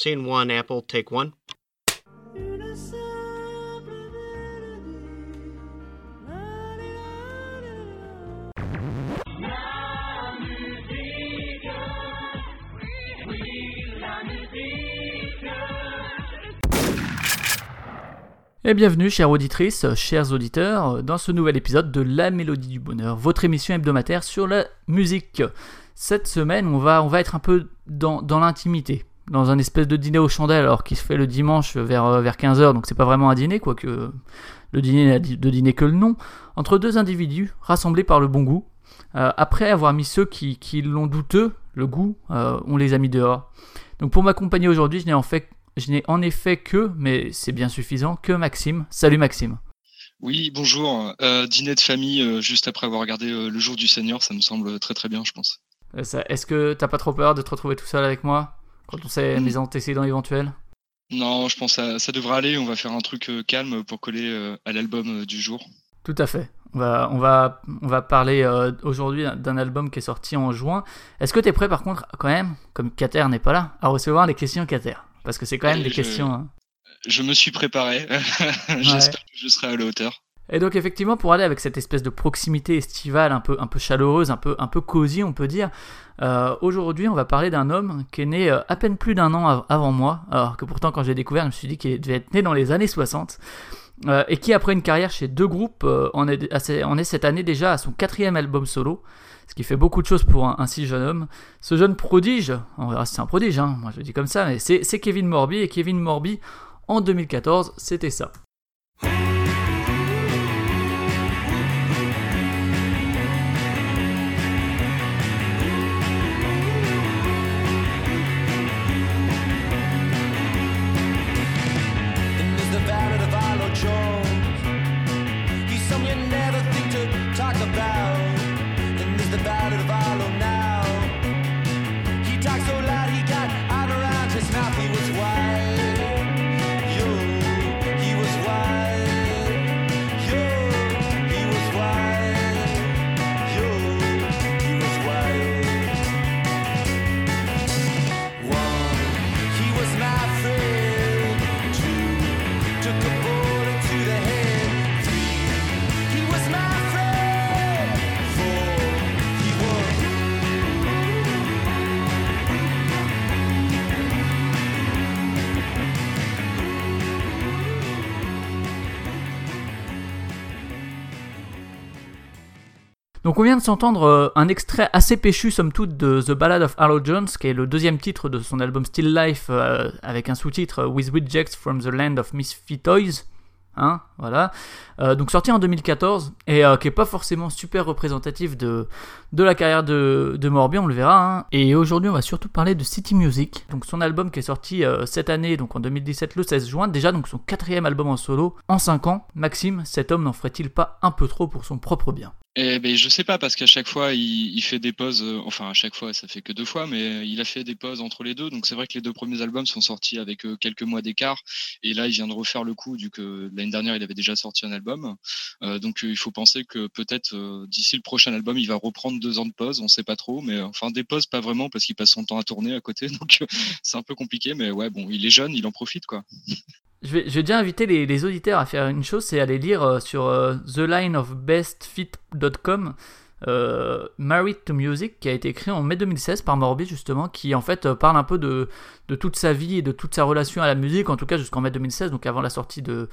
Scene one, Apple, take one. Et bienvenue, chères auditrices, chers auditeurs, dans ce nouvel épisode de La Mélodie du Bonheur, votre émission hebdomadaire sur la musique. Cette semaine, on va, être un peu dans l'intimité, dans un espèce de dîner aux chandelles, alors qui se fait le dimanche vers, euh, vers 15h, donc c'est pas vraiment un dîner, quoique le dîner n'a de dîner que le nom, entre deux individus rassemblés par le bon goût. Euh, après avoir mis ceux qui, qui l'ont douteux, le goût, euh, on les a mis dehors. Donc pour m'accompagner aujourd'hui, je n'ai en fait je n'ai en effet que, mais c'est bien suffisant, que Maxime. Salut Maxime. Oui, bonjour. Euh, dîner de famille juste après avoir regardé Le Jour du Seigneur, ça me semble très très bien, je pense. Est-ce que t'as pas trop peur de te retrouver tout seul avec moi? Quand on sait mes antécédents éventuels Non, je pense que ça, devrait aller. On va faire un truc calme pour coller à l'album du jour. Tout à fait. On va, on va, on va parler aujourd'hui d'un album qui est sorti en juin. Est-ce que tu es prêt par contre, quand même, comme Kater n'est pas là, à recevoir les questions Kater parce que c'est quand même des questions. Hein. Je me suis préparé. J'espère que je serai à la hauteur. Et donc effectivement, pour aller avec cette espèce de proximité estivale un peu, un peu chaleureuse, un peu, un peu cosy, on peut dire, euh, aujourd'hui on va parler d'un homme qui est né euh, à peine plus d'un an avant moi, alors que pourtant quand j'ai découvert, je me suis dit qu'il devait être né dans les années 60, euh, et qui après une carrière chez deux groupes, en est, en est cette année déjà à son quatrième album solo, ce qui fait beaucoup de choses pour un, si jeune homme. Ce jeune prodige, on verra si c'est un prodige, hein, moi je le dis comme ça, mais c'est Kevin Morby, et Kevin Morby, en 2014, c'était ça. about it. Donc on vient de s'entendre euh, un extrait assez péchu somme toute de The Ballad of Harlow Jones, qui est le deuxième titre de son album Still Life, euh, avec un sous-titre With Rejects from the Land of Misfit Toys. Hein, voilà. Euh, donc sorti en 2014 et qui est pas forcément super représentatif de, de la carrière de, de on le verra. Hein. Et aujourd'hui, on va surtout parler de City Music, donc son album qui est sorti cette année, donc en 2017, le 16 juin, déjà donc son quatrième album en solo en 5 ans. Maxime, cet homme n'en ferait-il pas un peu trop pour son propre bien? Eh ben, je sais pas parce qu'à chaque fois il, fait des pauses, euh, enfin à chaque fois ça fait que deux fois, mais il a fait des pauses entre les deux. Donc c'est vrai que les deux premiers albums sont sortis avec euh, quelques mois d'écart, et là il vient de refaire le coup du que l'année dernière il avait déjà sorti un album. Euh, donc il faut penser que peut-être d'ici le prochain album il va reprendre deux ans de pause, on sait pas trop, mais enfin des pauses pas vraiment parce qu'il passe son temps à tourner à côté, donc c'est un peu compliqué, mais ouais bon il est jeune, il en profite quoi. Je vais, déjà inviter les, auditeurs à faire une chose, c'est aller lire euh, sur euh, thelineofbestfit.com euh, Married to Music, qui a été écrit en mai 2016 par Morbi justement, qui en fait parle un peu de toute sa vie et de toute sa relation à la musique, en tout cas jusqu'en mai 2016, donc avant la sortie de,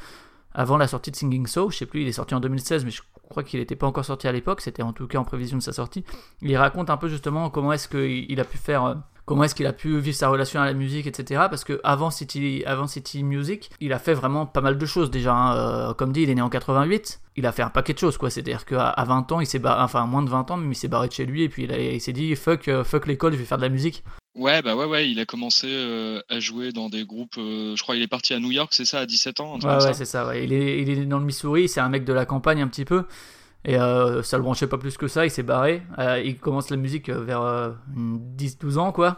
avant la sortie de Singing Soul, je sais plus, il est sorti en 2016, mais je crois qu'il n'était pas encore sorti à l'époque, c'était en tout cas en prévision de sa sortie. Il raconte un peu justement comment est-ce qu'il a pu faire comment est-ce qu'il a pu vivre sa relation à la musique, etc. Parce que avant City, avant City Music, il a fait vraiment pas mal de choses déjà. Hein. Euh, comme dit, il est né en 88. Il a fait un paquet de choses, quoi. C'est-à-dire qu'à 20 ans, il s'est barré, enfin moins de 20 ans, mais il s'est barré de chez lui et puis il, s'est dit fuck, euh, fuck l'école, je vais faire de la musique. Ouais, bah ouais, ouais, il a commencé euh, à jouer dans des groupes. je crois qu'il est parti à New York, c'est ça, à 17 ans. Ouais, ouais, c'est ça. Ouais. Il, est, il est dans le Missouri, c'est un mec de la campagne un petit peu. Et ça le branchait pas plus que ça, il s'est barré. il commence la musique vers 10-12 ans, quoi.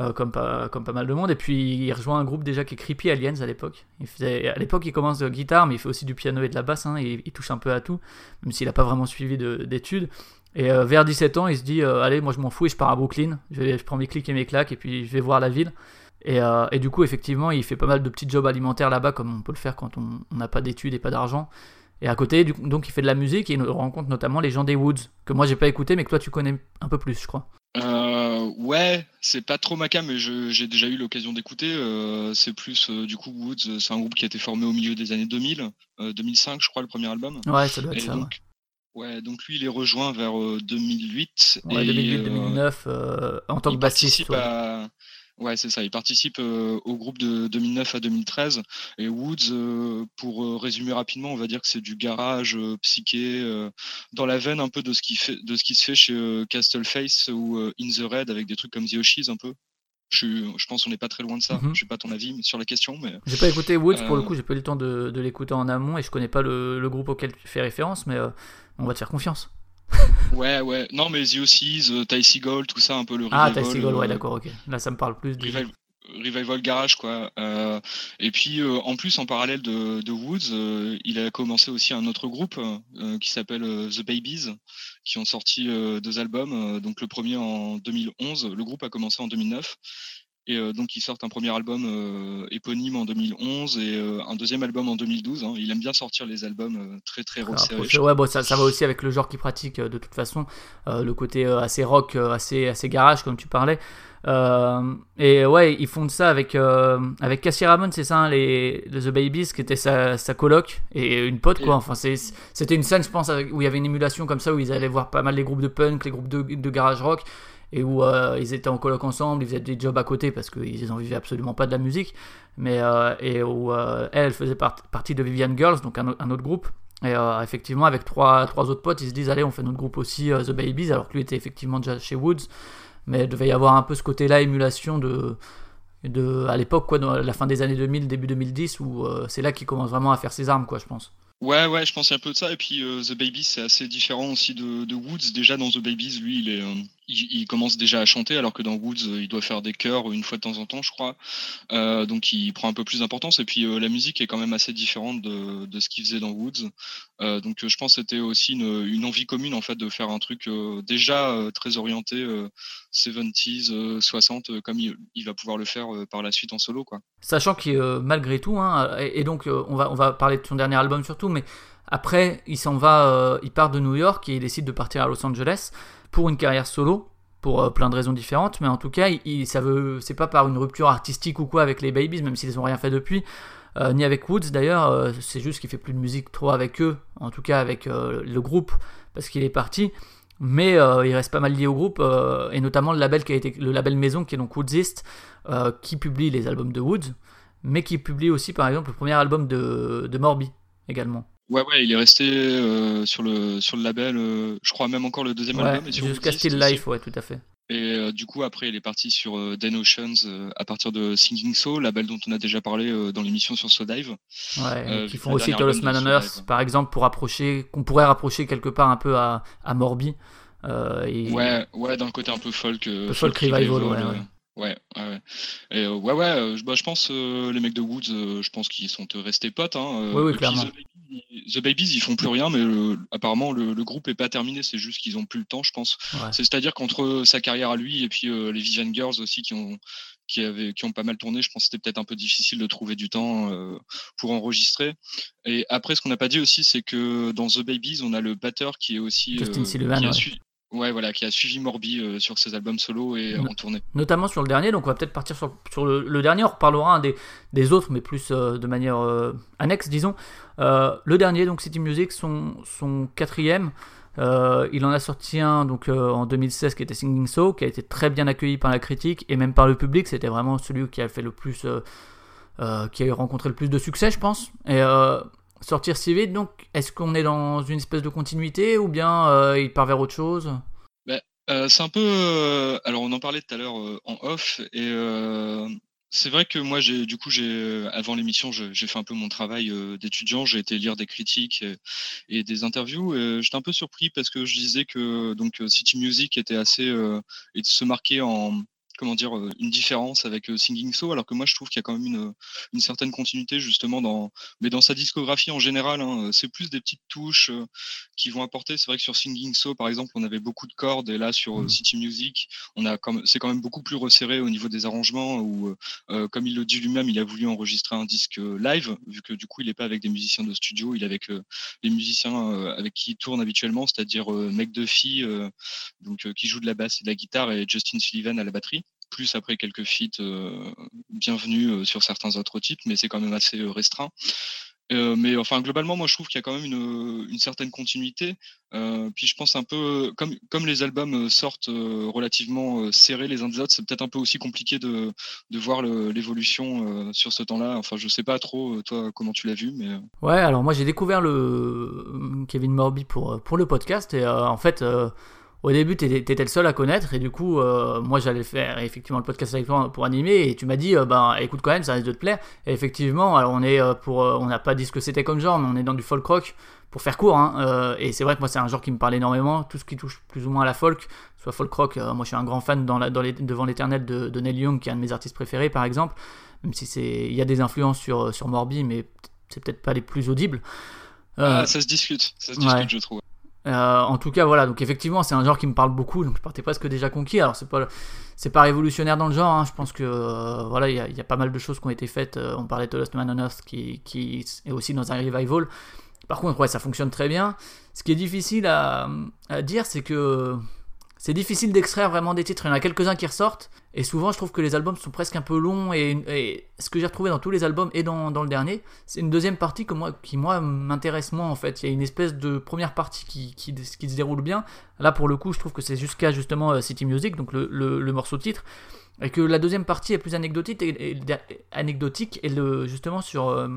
Euh, comme, pas, comme pas mal de monde. Et puis il rejoint un groupe déjà qui est Creepy Aliens à l'époque. Il à l'époque, il commence de guitare, mais il fait aussi du piano et de la basse. Hein, et il touche un peu à tout, même s'il n'a pas vraiment suivi d'études. Et euh, vers 17 ans, il se dit euh, Allez, moi je m'en fous et je pars à Brooklyn. Je, je, prends mes clics et mes claques et puis je vais voir la ville. Et, et, du coup, effectivement, il fait pas mal de petits jobs alimentaires là-bas, comme on peut le faire quand on n'a pas d'études et pas d'argent. Et à côté, donc, il fait de la musique et il rencontre notamment les gens des Woods, que moi j'ai pas écouté, mais que toi tu connais un peu plus, je crois. Euh, ouais, c'est pas trop ma cam, mais j'ai déjà eu l'occasion d'écouter. Euh, c'est plus euh, du coup Woods, c'est un groupe qui a été formé au milieu des années 2000, 2005, je crois, le premier album. Ouais, ça doit être ça. Donc, ouais. Donc lui, il est rejoint vers 2008. Ouais, 2008-2009 en tant que bassiste. Ouais, c'est ça. Il participe euh, au groupe de 2009 à 2013. Et Woods, euh, pour euh, résumer rapidement, on va dire que c'est du garage psyché dans la veine un peu de ce qui fait, de ce qui se fait chez Castleface ou In the Red avec des trucs comme The Oshies un peu. Je, je pense qu'on n'est pas très loin de ça. Mhm. Je n'ai pas ton avis sur la question, mais. J'ai pas écouté Woods pour le coup. J'ai pas eu le temps de, de l'écouter en amont et je connais pas le, le, groupe auquel tu fais référence, mais on va te faire confiance ouais, ouais. Non, mais The Ossies, uh, Ty Seagull, tout ça, un peu le ah, revival. Ah, Ty Seagull, ouais, d'accord, ok. Là, ça me parle plus. Revival, revival Garage, quoi. Euh, et puis, euh, en plus, en parallèle de, de Woods, euh, il a commencé aussi un autre groupe euh, qui s'appelle The Babies, qui ont sorti deux albums. donc, le premier en 2011. Le groupe a commencé en 2009. Et euh, donc, ils sortent un premier album euh, éponyme en 2011 et euh, un deuxième album en 2012. Hein. Il aime bien sortir les albums très très ouais, bon, ça, ça va aussi avec le genre qu'il pratique de toute façon. le côté assez rock, assez, assez garage, comme tu parlais. Et ouais, ils font ça avec, avec Cassie Ramon, c'est ça, hein, les, The Babies, qui était sa, sa coloc et une pote, quoi. Enfin, c'était une scène, je pense, où il y avait une émulation comme ça, où ils allaient voir pas mal les groupes de punk, les groupes de, de garage rock et où euh, ils étaient en coloc ensemble, ils faisaient des jobs à côté parce qu'ils n'en vivaient absolument pas de la musique, mais euh, et où euh, elle, faisait partie de Vivian Girls, donc un, autre groupe. Et effectivement, avec trois, trois autres potes, ils se disent allez, on fait notre groupe aussi, The Babies, alors que lui était effectivement déjà chez Woods, mais il devait y avoir un peu ce côté-là, émulation de, de à l'époque, quoi, la fin des années 2000, début 2010, où c'est là qu'il commence vraiment à faire ses armes, quoi, je pense. Ouais, ouais, je pense un peu de ça. Et puis The Babies, c'est assez différent aussi de, de, Woods. Déjà dans The Babies, lui, il est il, commence déjà à chanter, alors que dans Woods, euh, il doit faire des chœurs une fois de temps en temps, je crois. Euh, donc il prend un peu plus d'importance. Et puis euh, la musique est quand même assez différente de, de ce qu'il faisait dans Woods. donc je pense que c'était aussi une, envie commune en fait de faire un truc déjà très orienté 70s, 60, comme il, va pouvoir le faire par la suite en solo, quoi. Sachant que malgré tout, hein, et, donc on va on va parler de son dernier album surtout, mais après il s'en va, il part de New York et il décide de partir à Los Angeles pour une carrière solo pour euh, plein de raisons différentes, mais en tout cas, il, ça c'est pas par une rupture artistique ou quoi avec les Babies, même s'ils n'ont rien fait depuis, euh, ni avec Woods d'ailleurs, euh, c'est juste qu'il fait plus de musique trop avec eux, en tout cas avec le groupe, parce qu'il est parti, mais il reste pas mal lié au groupe, et notamment le label qui a été le label maison qui est donc Woodsist, qui publie les albums de Woods, mais qui publie aussi par exemple le premier album de, de Morbi également. Ouais, ouais, il est resté euh, sur, le, sur le label, euh, je crois même encore le deuxième album. Jusqu'à Still Life, ouais, tout à fait. Et euh, du coup, après, il est parti sur Den Oceans à partir de Singing Soul, label dont on a déjà parlé dans l'émission sur So Dive. Ouais, qui font aussi Tallest Man on Earth, par exemple, pour rapprocher, qu'on pourrait rapprocher quelque part un peu à, à Morbi. Ouais, ouais, d'un côté un peu folk. folk, folk revival, ouais. ouais. Ouais, ouais. Et euh, ouais, ouais, euh, bah, je pense euh, les mecs de Woods, je pense qu'ils sont restés potes. Hein, oui, oui, clairement. The, Babies, ils font plus rien, mais apparemment le, groupe est pas terminé, c'est juste qu'ils ont plus le temps, je pense. C'est-à-dire qu'entre sa carrière à lui et puis les Vision Girls aussi qui ont qui avaient qui ont pas mal tourné, je pense que c'était peut-être un peu difficile de trouver du temps pour enregistrer. Et après, ce qu'on n'a pas dit aussi, c'est que dans The Babies, on a le batteur qui est aussi Justin Sullivan, Ouais, voilà, qui a suivi Morbi euh, sur ses albums solo et en tournée. Notamment sur le dernier, donc on va peut-être partir sur, sur le, dernier, on reparlera des, des autres, mais plus euh, de manière euh, annexe, disons. le dernier, donc City Music, son, son quatrième, il en a sorti un donc, en 2016 qui était Singing So, qui a été très bien accueilli par la critique et même par le public, c'était vraiment celui qui a fait le plus. qui a rencontré le plus de succès, je pense. Et sortir si vite. Donc, est-ce qu'on est dans une espèce de continuité ou bien euh, il part vers autre chose? Bah, euh, C'est un peu. Euh, alors, on en parlait tout à l'heure en off et. c'est vrai que moi, j'ai du coup, j'ai avant l'émission, j'ai fait un peu mon travail d'étudiant. J'ai été lire des critiques et, des interviews. J'étais un peu surpris parce que je disais que donc City Music était assez et se marquait en comment dire, une différence avec Singing So, alors que moi je trouve qu'il y a quand même une, une certaine continuité justement dans, mais dans sa discographie en général. Hein, c'est plus des petites touches qui vont apporter. C'est vrai que sur Singing So, par exemple, on avait beaucoup de cordes, et là sur mmh. City Music, on a comme, c'est quand même beaucoup plus resserré au niveau des arrangements. Où, comme il le dit lui-même, il a voulu enregistrer un disque live, vu que du coup il n'est pas avec des musiciens de studio, il est avec les musiciens avec qui il tourne habituellement, c'est-à-dire Mec Duffy, donc qui joue de la basse et de la guitare, et Justin Sullivan à la batterie plus après quelques feats euh, bienvenus euh, sur certains autres titres, mais c'est quand même assez euh, restreint. mais enfin, globalement, moi, je trouve qu'il y a quand même une, certaine continuité. puis je pense un peu, comme, comme les albums sortent relativement serrés les uns des autres, c'est peut-être un peu aussi compliqué de, de voir l'évolution sur ce temps-là. Enfin, je sais pas trop, toi, comment tu l'as vu, mais... Ouais, alors moi, j'ai découvert le Kevin Morby pour, pour le podcast, et en fait au début, tu étais, le seul à connaître, et du coup, euh, moi j'allais faire effectivement le podcast avec toi pour animer, et tu m'as dit, euh, ben écoute quand même, ça risque de te plaire. Et effectivement, alors on est euh, pour, on n'a pas dit ce que c'était comme genre, mais on est dans du folk rock pour faire court, hein, et c'est vrai que moi c'est un genre qui me parle énormément, tout ce qui touche plus ou moins à la folk, soit folk rock, moi je suis un grand fan dans la, dans les, devant l'éternel de, de, Neil Young, qui est un de mes artistes préférés par exemple, même si c'est, il y a des influences sur, sur Morbi, mais c'est peut-être pas les plus audibles. Ah, ça se discute, ça se discute, je trouve. Euh, en tout cas, voilà. Donc effectivement, c'est un genre qui me parle beaucoup. Donc je partais presque déjà conquis. Alors c'est pas, c'est pas révolutionnaire dans le genre. Hein. Je pense que euh, voilà, il y, a pas mal de choses qui ont été faites. Euh, on parlait de Lost Man on Earth qui, est aussi dans un revival. Par contre, ouais, ça fonctionne très bien. Ce qui est difficile à dire, c'est que c'est difficile d'extraire vraiment des titres. Il y en a quelques-uns qui ressortent. Et souvent, je trouve que les albums sont presque un peu longs. Et, ce que j'ai retrouvé dans tous les albums et dans, dans le dernier, c'est une deuxième partie que moi, qui, moi, m'intéresse moins en fait. Il y a une espèce de première partie qui, qui, qui se déroule bien. Là, pour le coup, je trouve que c'est jusqu'à justement euh, City Music, donc le, le, morceau titre. Et que la deuxième partie est plus anecdotique. Et, anecdotique et le, justement sur, euh,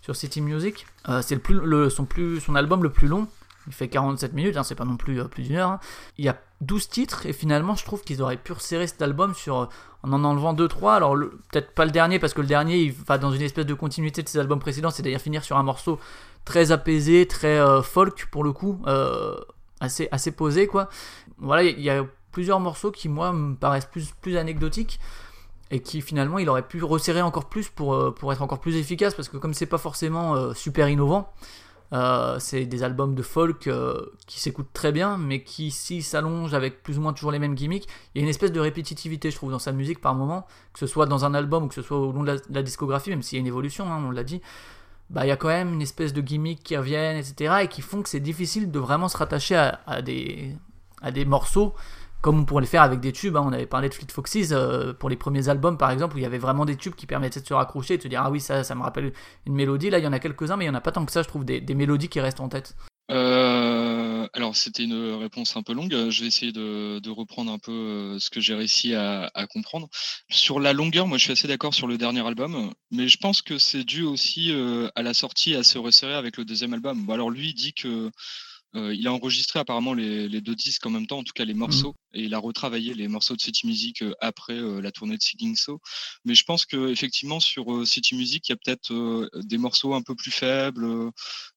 sur City Music, euh, c'est le plus, le, son, plus, son album le plus long. Il fait 47 minutes, hein, c'est pas non plus plus d'une heure. Hein. Il y a 12 titres et finalement je trouve qu'ils auraient pu resserrer cet album sur, en en enlevant 2-3. Alors peut-être pas le dernier parce que le dernier il va dans une espèce de continuité de ses albums précédents, c'est-à-dire finir sur un morceau très apaisé, très euh, folk pour le coup, euh, assez, posé quoi. Voilà, il y, a plusieurs morceaux qui moi me paraissent plus, plus anecdotiques et qui finalement il aurait pu resserrer encore plus pour, euh, pour être encore plus efficace parce que comme c'est pas forcément super innovant, euh, c'est des albums de folk euh, qui s'écoutent très bien, mais qui ici s'allongent avec plus ou moins toujours les mêmes gimmicks. Il y a une espèce de répétitivité, je trouve, dans sa musique par moment, que ce soit dans un album ou que ce soit au long de la, discographie, même s'il y a une évolution, hein, on l'a dit. Bah, il y a quand même une espèce de gimmick qui reviennent, etc., et qui font que c'est difficile de vraiment se rattacher à, des, à des morceaux comme on pourrait le faire avec des tubes. Hein. On avait parlé de Fleet Foxes euh, pour les premiers albums, par exemple, où il y avait vraiment des tubes qui permettaient de se raccrocher et de se dire Ah oui, ça, me rappelle une mélodie. Là, il y en a quelques-uns, mais il n'y en a pas tant que ça, je trouve, des, mélodies qui restent en tête. Euh, alors, c'était une réponse un peu longue. Je vais essayer de, reprendre un peu euh, ce que j'ai réussi à, comprendre. Sur la longueur, moi, je suis assez d'accord sur le dernier album, mais je pense que c'est dû aussi à la sortie assez resserrée avec le deuxième album. Alors, lui, il dit que euh, il a enregistré apparemment les, deux disques en même temps, en tout cas les mmh. morceaux, et il a retravaillé les morceaux de City Music euh, après euh, la tournée de Singing So. Mais je pense que effectivement sur City Music, il y a peut-être des morceaux un peu plus faibles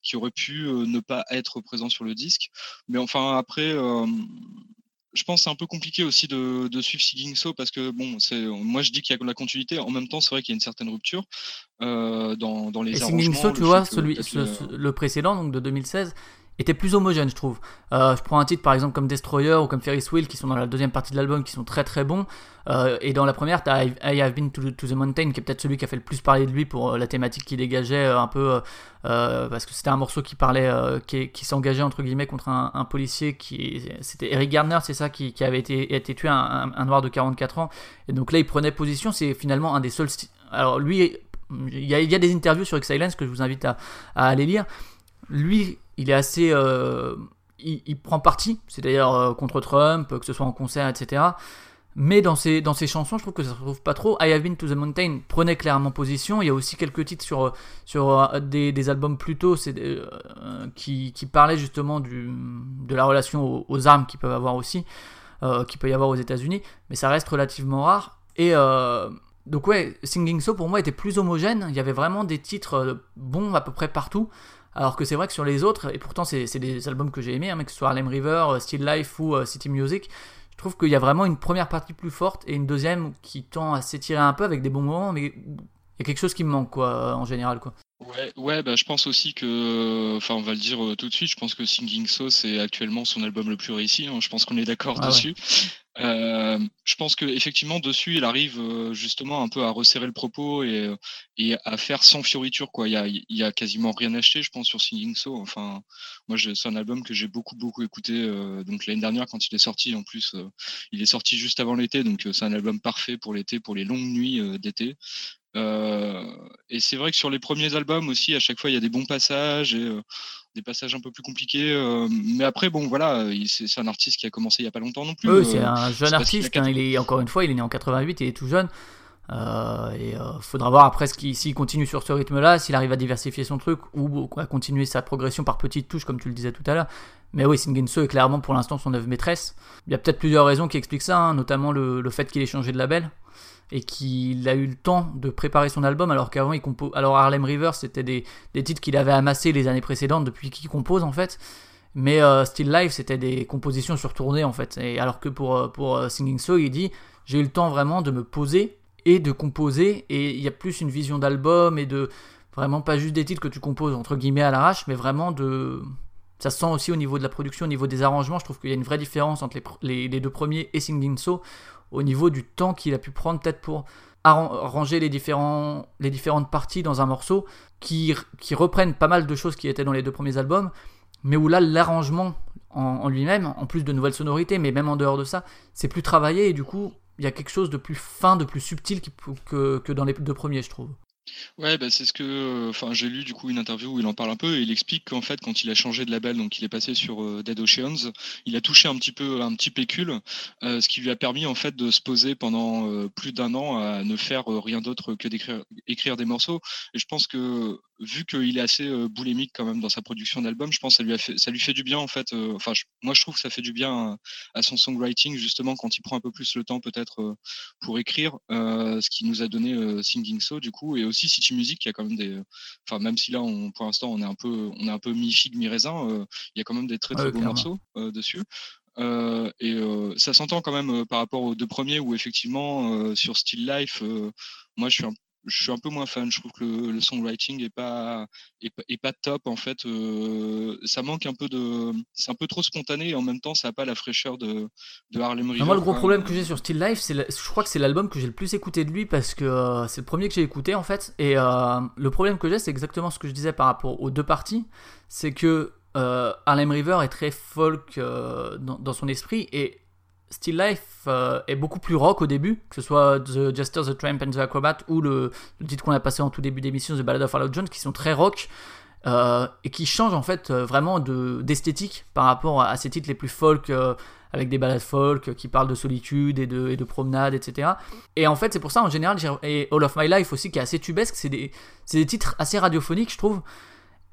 qui auraient pu ne pas être présents sur le disque. Mais enfin après, je pense que c'est un peu compliqué aussi de, suivre Singing So parce que bon, c'est moi je dis qu'il y a la continuité. En même temps, c'est vrai qu'il y a une certaine rupture dans, dans les et Singing So, tu vois, celui, le précédent donc de 2016 était plus homogène, je trouve. Euh, je prends un titre par exemple comme Destroyer ou comme Ferris Wheel qui sont dans la deuxième partie de l'album qui sont très très bons. Euh, et dans la première, tu as I Have Been to, the Mountain qui est peut-être celui qui a fait le plus parler de lui pour euh, la thématique qu'il dégageait un peu. parce que c'était un morceau qui parlait, qui, s'engageait entre guillemets contre un, policier qui. C'était Eric Gardner, c'est ça, qui, avait été, tué, un, noir de 44 ans. Et donc là, il prenait position. C'est finalement un des seuls. Alors lui, il y, a, des interviews sur X-Silence que je vous invite à aller lire. Lui, il est assez. Euh, il, prend parti, c'est-à-dire euh, contre Trump, que ce soit en concert, etc. Mais dans ses, dans ses chansons, je trouve que ça se retrouve pas trop. I Have Been to the Mountain prenait clairement position. Il y a aussi quelques titres sur, sur euh, des, albums plus tôt qui, qui parlaient justement du, de la relation aux, armes qu'ils peuvent avoir aussi, euh, qu'il peut y avoir aux États-Unis. Mais ça reste relativement rare. Et donc, ouais, Singing So pour moi était plus homogène. Il y avait vraiment des titres bons à peu près partout. Alors que c'est vrai que sur les autres, et pourtant c'est des albums que j'ai aimés, hein, que ce soit Harlem River, euh, Still Life ou euh, City Music, Je trouve qu'il y a vraiment une première partie plus forte et une deuxième qui tend à s'étirer un peu avec des bons moments, mais il y a quelque chose qui me manque, quoi, en général, quoi. Ouais, ouais bah, je pense aussi que, enfin, on va le dire euh, tout de suite, je pense que Singing So, c'est actuellement son album le plus réussi. Hein, je pense qu'on est d'accord ah dessus. Euh, je pense que effectivement dessus, il arrive euh, justement un peu à resserrer le propos et, et à faire sans fioriture. Quoi. Il y a, il y a quasiment rien acheté, je pense, sur Singing So. Enfin, moi, c'est un album que j'ai beaucoup beaucoup écouté. donc l'année dernière, quand il est sorti, en plus, il est sorti juste avant l'été, donc c'est un album parfait pour l'été, pour les longues nuits d'été. Euh, et c'est vrai que sur les premiers albums aussi, à chaque fois, il y a des bons passages et euh, des passages un peu plus compliqués. Euh, mais après, bon, voilà, c'est un artiste qui a commencé il n'y a pas longtemps non plus. Oui, c'est un jeune artiste. Hein, il est encore une fois, il est né en 88, il est tout jeune. et il faudra voir après s'il continue sur ce rythme-là, s'il arrive à diversifier son truc ou à continuer sa progression par petites touches, comme tu le disais tout à l'heure. Mais oui, Singenso est clairement pour l'instant son œuvre maîtresse. Il y a peut-être plusieurs raisons qui expliquent ça, hein, notamment le, le fait qu'il ait changé de label et qu'il a eu le temps de préparer son album alors qu'avant il compose alors Harlem River c'était des, titres qu'il avait amassés les années précédentes depuis qu'il compose en fait. Mais euh, Still Life c'était des compositions sur tournée en fait. Et alors que pour, euh, pour euh, Singing So il dit j'ai eu le temps vraiment de me poser et de composer et il y a plus une vision d'album et de vraiment pas juste des titres que tu composes entre guillemets à l'arrache mais vraiment de ça se sent aussi au niveau de la production, au niveau des arrangements. Je trouve qu'il y a une vraie différence entre les, les deux premiers et Singing So, au niveau du temps qu'il a pu prendre peut-être pour arranger les, différentes parties dans un morceau qui, reprennent pas mal de choses qui étaient dans les deux premiers albums, mais où là l'arrangement en, lui-même, en plus de nouvelles sonorités, mais même en dehors de ça, c'est plus travaillé et du coup il y a quelque chose de plus fin, de plus subtil que, que dans les deux premiers, je trouve. Ouais, bah, c'est ce que, enfin, j'ai lu du coup une interview où il en parle un peu et il explique qu'en fait, quand il a changé de label, donc il est passé sur euh, Dead Oceans, il a touché un petit peu un petit pécule, euh, ce qui lui a permis en fait de se poser pendant euh, plus d'un an à ne faire rien d'autre que d'écrire écrire des morceaux. Et je pense que vu qu'il est assez boulémique quand même dans sa production d'albums, je pense que ça lui fait, ça lui fait du bien en fait. Enfin, moi je trouve que ça fait du bien à, son songwriting justement quand il prend un peu plus le temps peut-être pour écrire, ce qui nous a donné Singing So du coup et City Music qui a quand même des, enfin même si là on, pour l'instant on est un peu, on est un peu mi figue mi raisin, il y a quand même des très très beaux morceaux dessus. et ça s'entend quand même par rapport aux deux premiers où effectivement sur Still Life, moi je suis un je suis un peu moins fan. Je trouve que le, songwriting est pas, est, pas top en fait. Euh, ça manque un peu de, c'est un peu trop spontané et en même temps ça n'a pas la fraîcheur de, de Harlem River. Moi le gros problème que j'ai sur Still Life, c'est, je crois que c'est l'album que j'ai le plus écouté de lui parce que euh, c'est le premier que j'ai écouté en fait. Et euh, le problème que j'ai, c'est exactement ce que je disais par rapport aux deux parties, c'est que Harlem River est très folk dans, dans son esprit et Still Life euh, est beaucoup plus rock au début, que ce soit The Jester, The Tramp and The Acrobat ou le, titre qu'on a passé en tout début d'émission, The Ballad of Harlow Jones, qui sont très rock euh, et qui changent en fait euh, vraiment d'esthétique par rapport à, ces titres les plus folk avec des ballades folk qui parlent de solitude et de, et de promenade, etc. Et en fait, c'est pour ça en général, et All of My Life aussi qui est assez tubesque, c'est des titres assez radiophoniques, je trouve.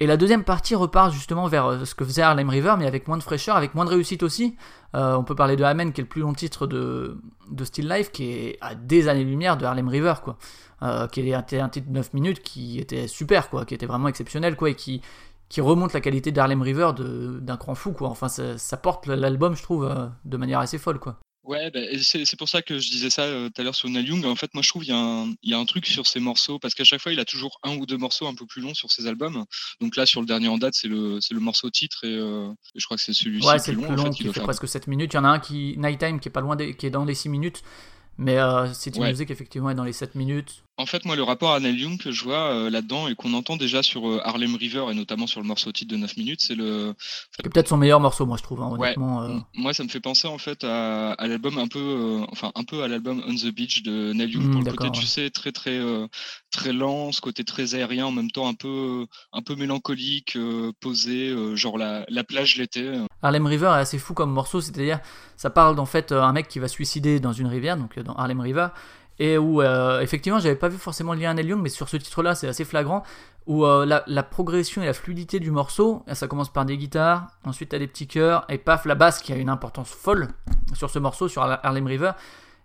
Et la deuxième partie repart justement vers euh, ce que faisait Harlem River, mais avec moins de fraîcheur, avec moins de réussite aussi. Euh, on peut parler de Amen, qui est le plus long titre de, de Still Life, qui est à des années-lumière de Harlem River, quoi. Euh, qui était un titre de 9 minutes qui était super, quoi, qui était vraiment exceptionnel, quoi, et qui, remonte la qualité d'Harlem River d'un cran fou, quoi. Enfin, ça, ça porte l'album, je trouve, de manière assez folle, quoi. Ouais, bah, c'est pour ça que je disais ça euh, tout à l'heure sur Neil Young. En fait, moi, je trouve qu'il y, y, a un truc sur ces morceaux, parce qu'à chaque fois, il a toujours un ou deux morceaux un peu plus longs sur ses albums. Donc là, sur le dernier en date, c'est le, le morceau titre, et, euh, je crois que c'est celui-ci ouais, c'est le plus long, en fait, qui fait presque 7 minutes. Il y en a un qui, Nighttime, qui est pas loin qui est dans les 6 minutes. Mais euh, City Music, effectivement, est dans les 7 minutes. En fait, moi, le rapport à Neil Young que je vois euh, là-dedans et qu'on entend déjà sur euh, Harlem River et notamment sur le morceau titre de 9 minutes, c'est le. C'est peut-être son meilleur morceau, moi, je trouve, hein, honnêtement. Euh. Moi, ça me fait penser en fait à, l'album un peu, enfin, un peu à l'album On the Beach de Neil Young pour le côté, tu sais, très, très, très lent, ce côté très aérien, en même temps un peu, un peu mélancolique, posé, genre la, la plage l'été. Harlem River est assez fou comme morceau, c'est-à-dire, ça parle en fait un mec qui va se suicider dans une rivière, donc dans Harlem River et où euh, effectivement j'avais pas vu forcément le lien à Young mais sur ce titre là c'est assez flagrant où euh, la, progression et la fluidité du morceau ça commence par des guitares ensuite t'as des petits chœurs et paf la basse qui a une importance folle sur ce morceau sur Harlem River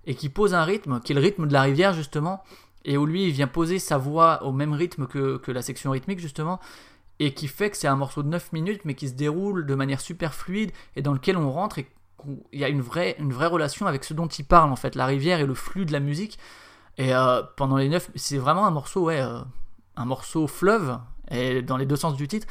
et qui pose un rythme qui est le rythme de la rivière justement et où lui il vient poser sa voix au même rythme que, la section rythmique justement et qui fait que c'est un morceau de 9 minutes mais qui se déroule de manière super fluide et dans lequel on rentre il y a une vraie, une vraie relation avec ce dont il parle en fait, la rivière et le flux de la musique. Et euh, pendant les neuf, c'est vraiment un morceau, ouais, euh, un morceau fleuve, et dans les deux sens du titre,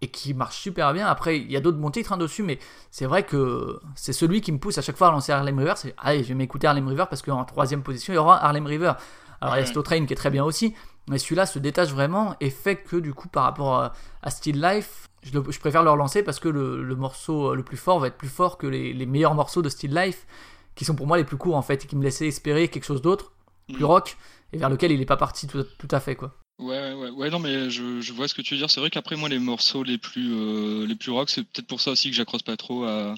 et qui marche super bien. Après, il y a d'autres bons titres hein, dessus, mais c'est vrai que c'est celui qui me pousse à chaque fois à lancer Harlem River. C'est allez, je vais m'écouter Harlem River parce qu'en troisième position, il y aura Harlem River. Alors, il y a Slow Train qui est très bien aussi, mais celui-là se détache vraiment et fait que du coup, par rapport à, Still Life, je, préfère le relancer parce que le, morceau le plus fort va être plus fort que les, meilleurs morceaux de Still Life, qui sont pour moi les plus courts en fait, et qui me laissaient espérer quelque chose d'autre, plus mm. rock, et vers lequel il n'est pas parti tout, tout à fait quoi. Ouais, ouais, ouais, non, mais je, je vois ce que tu veux dire. C'est vrai qu'après, moi, les morceaux les plus, euh, les plus rock, c'est peut-être pour ça aussi que j'accroche pas trop à,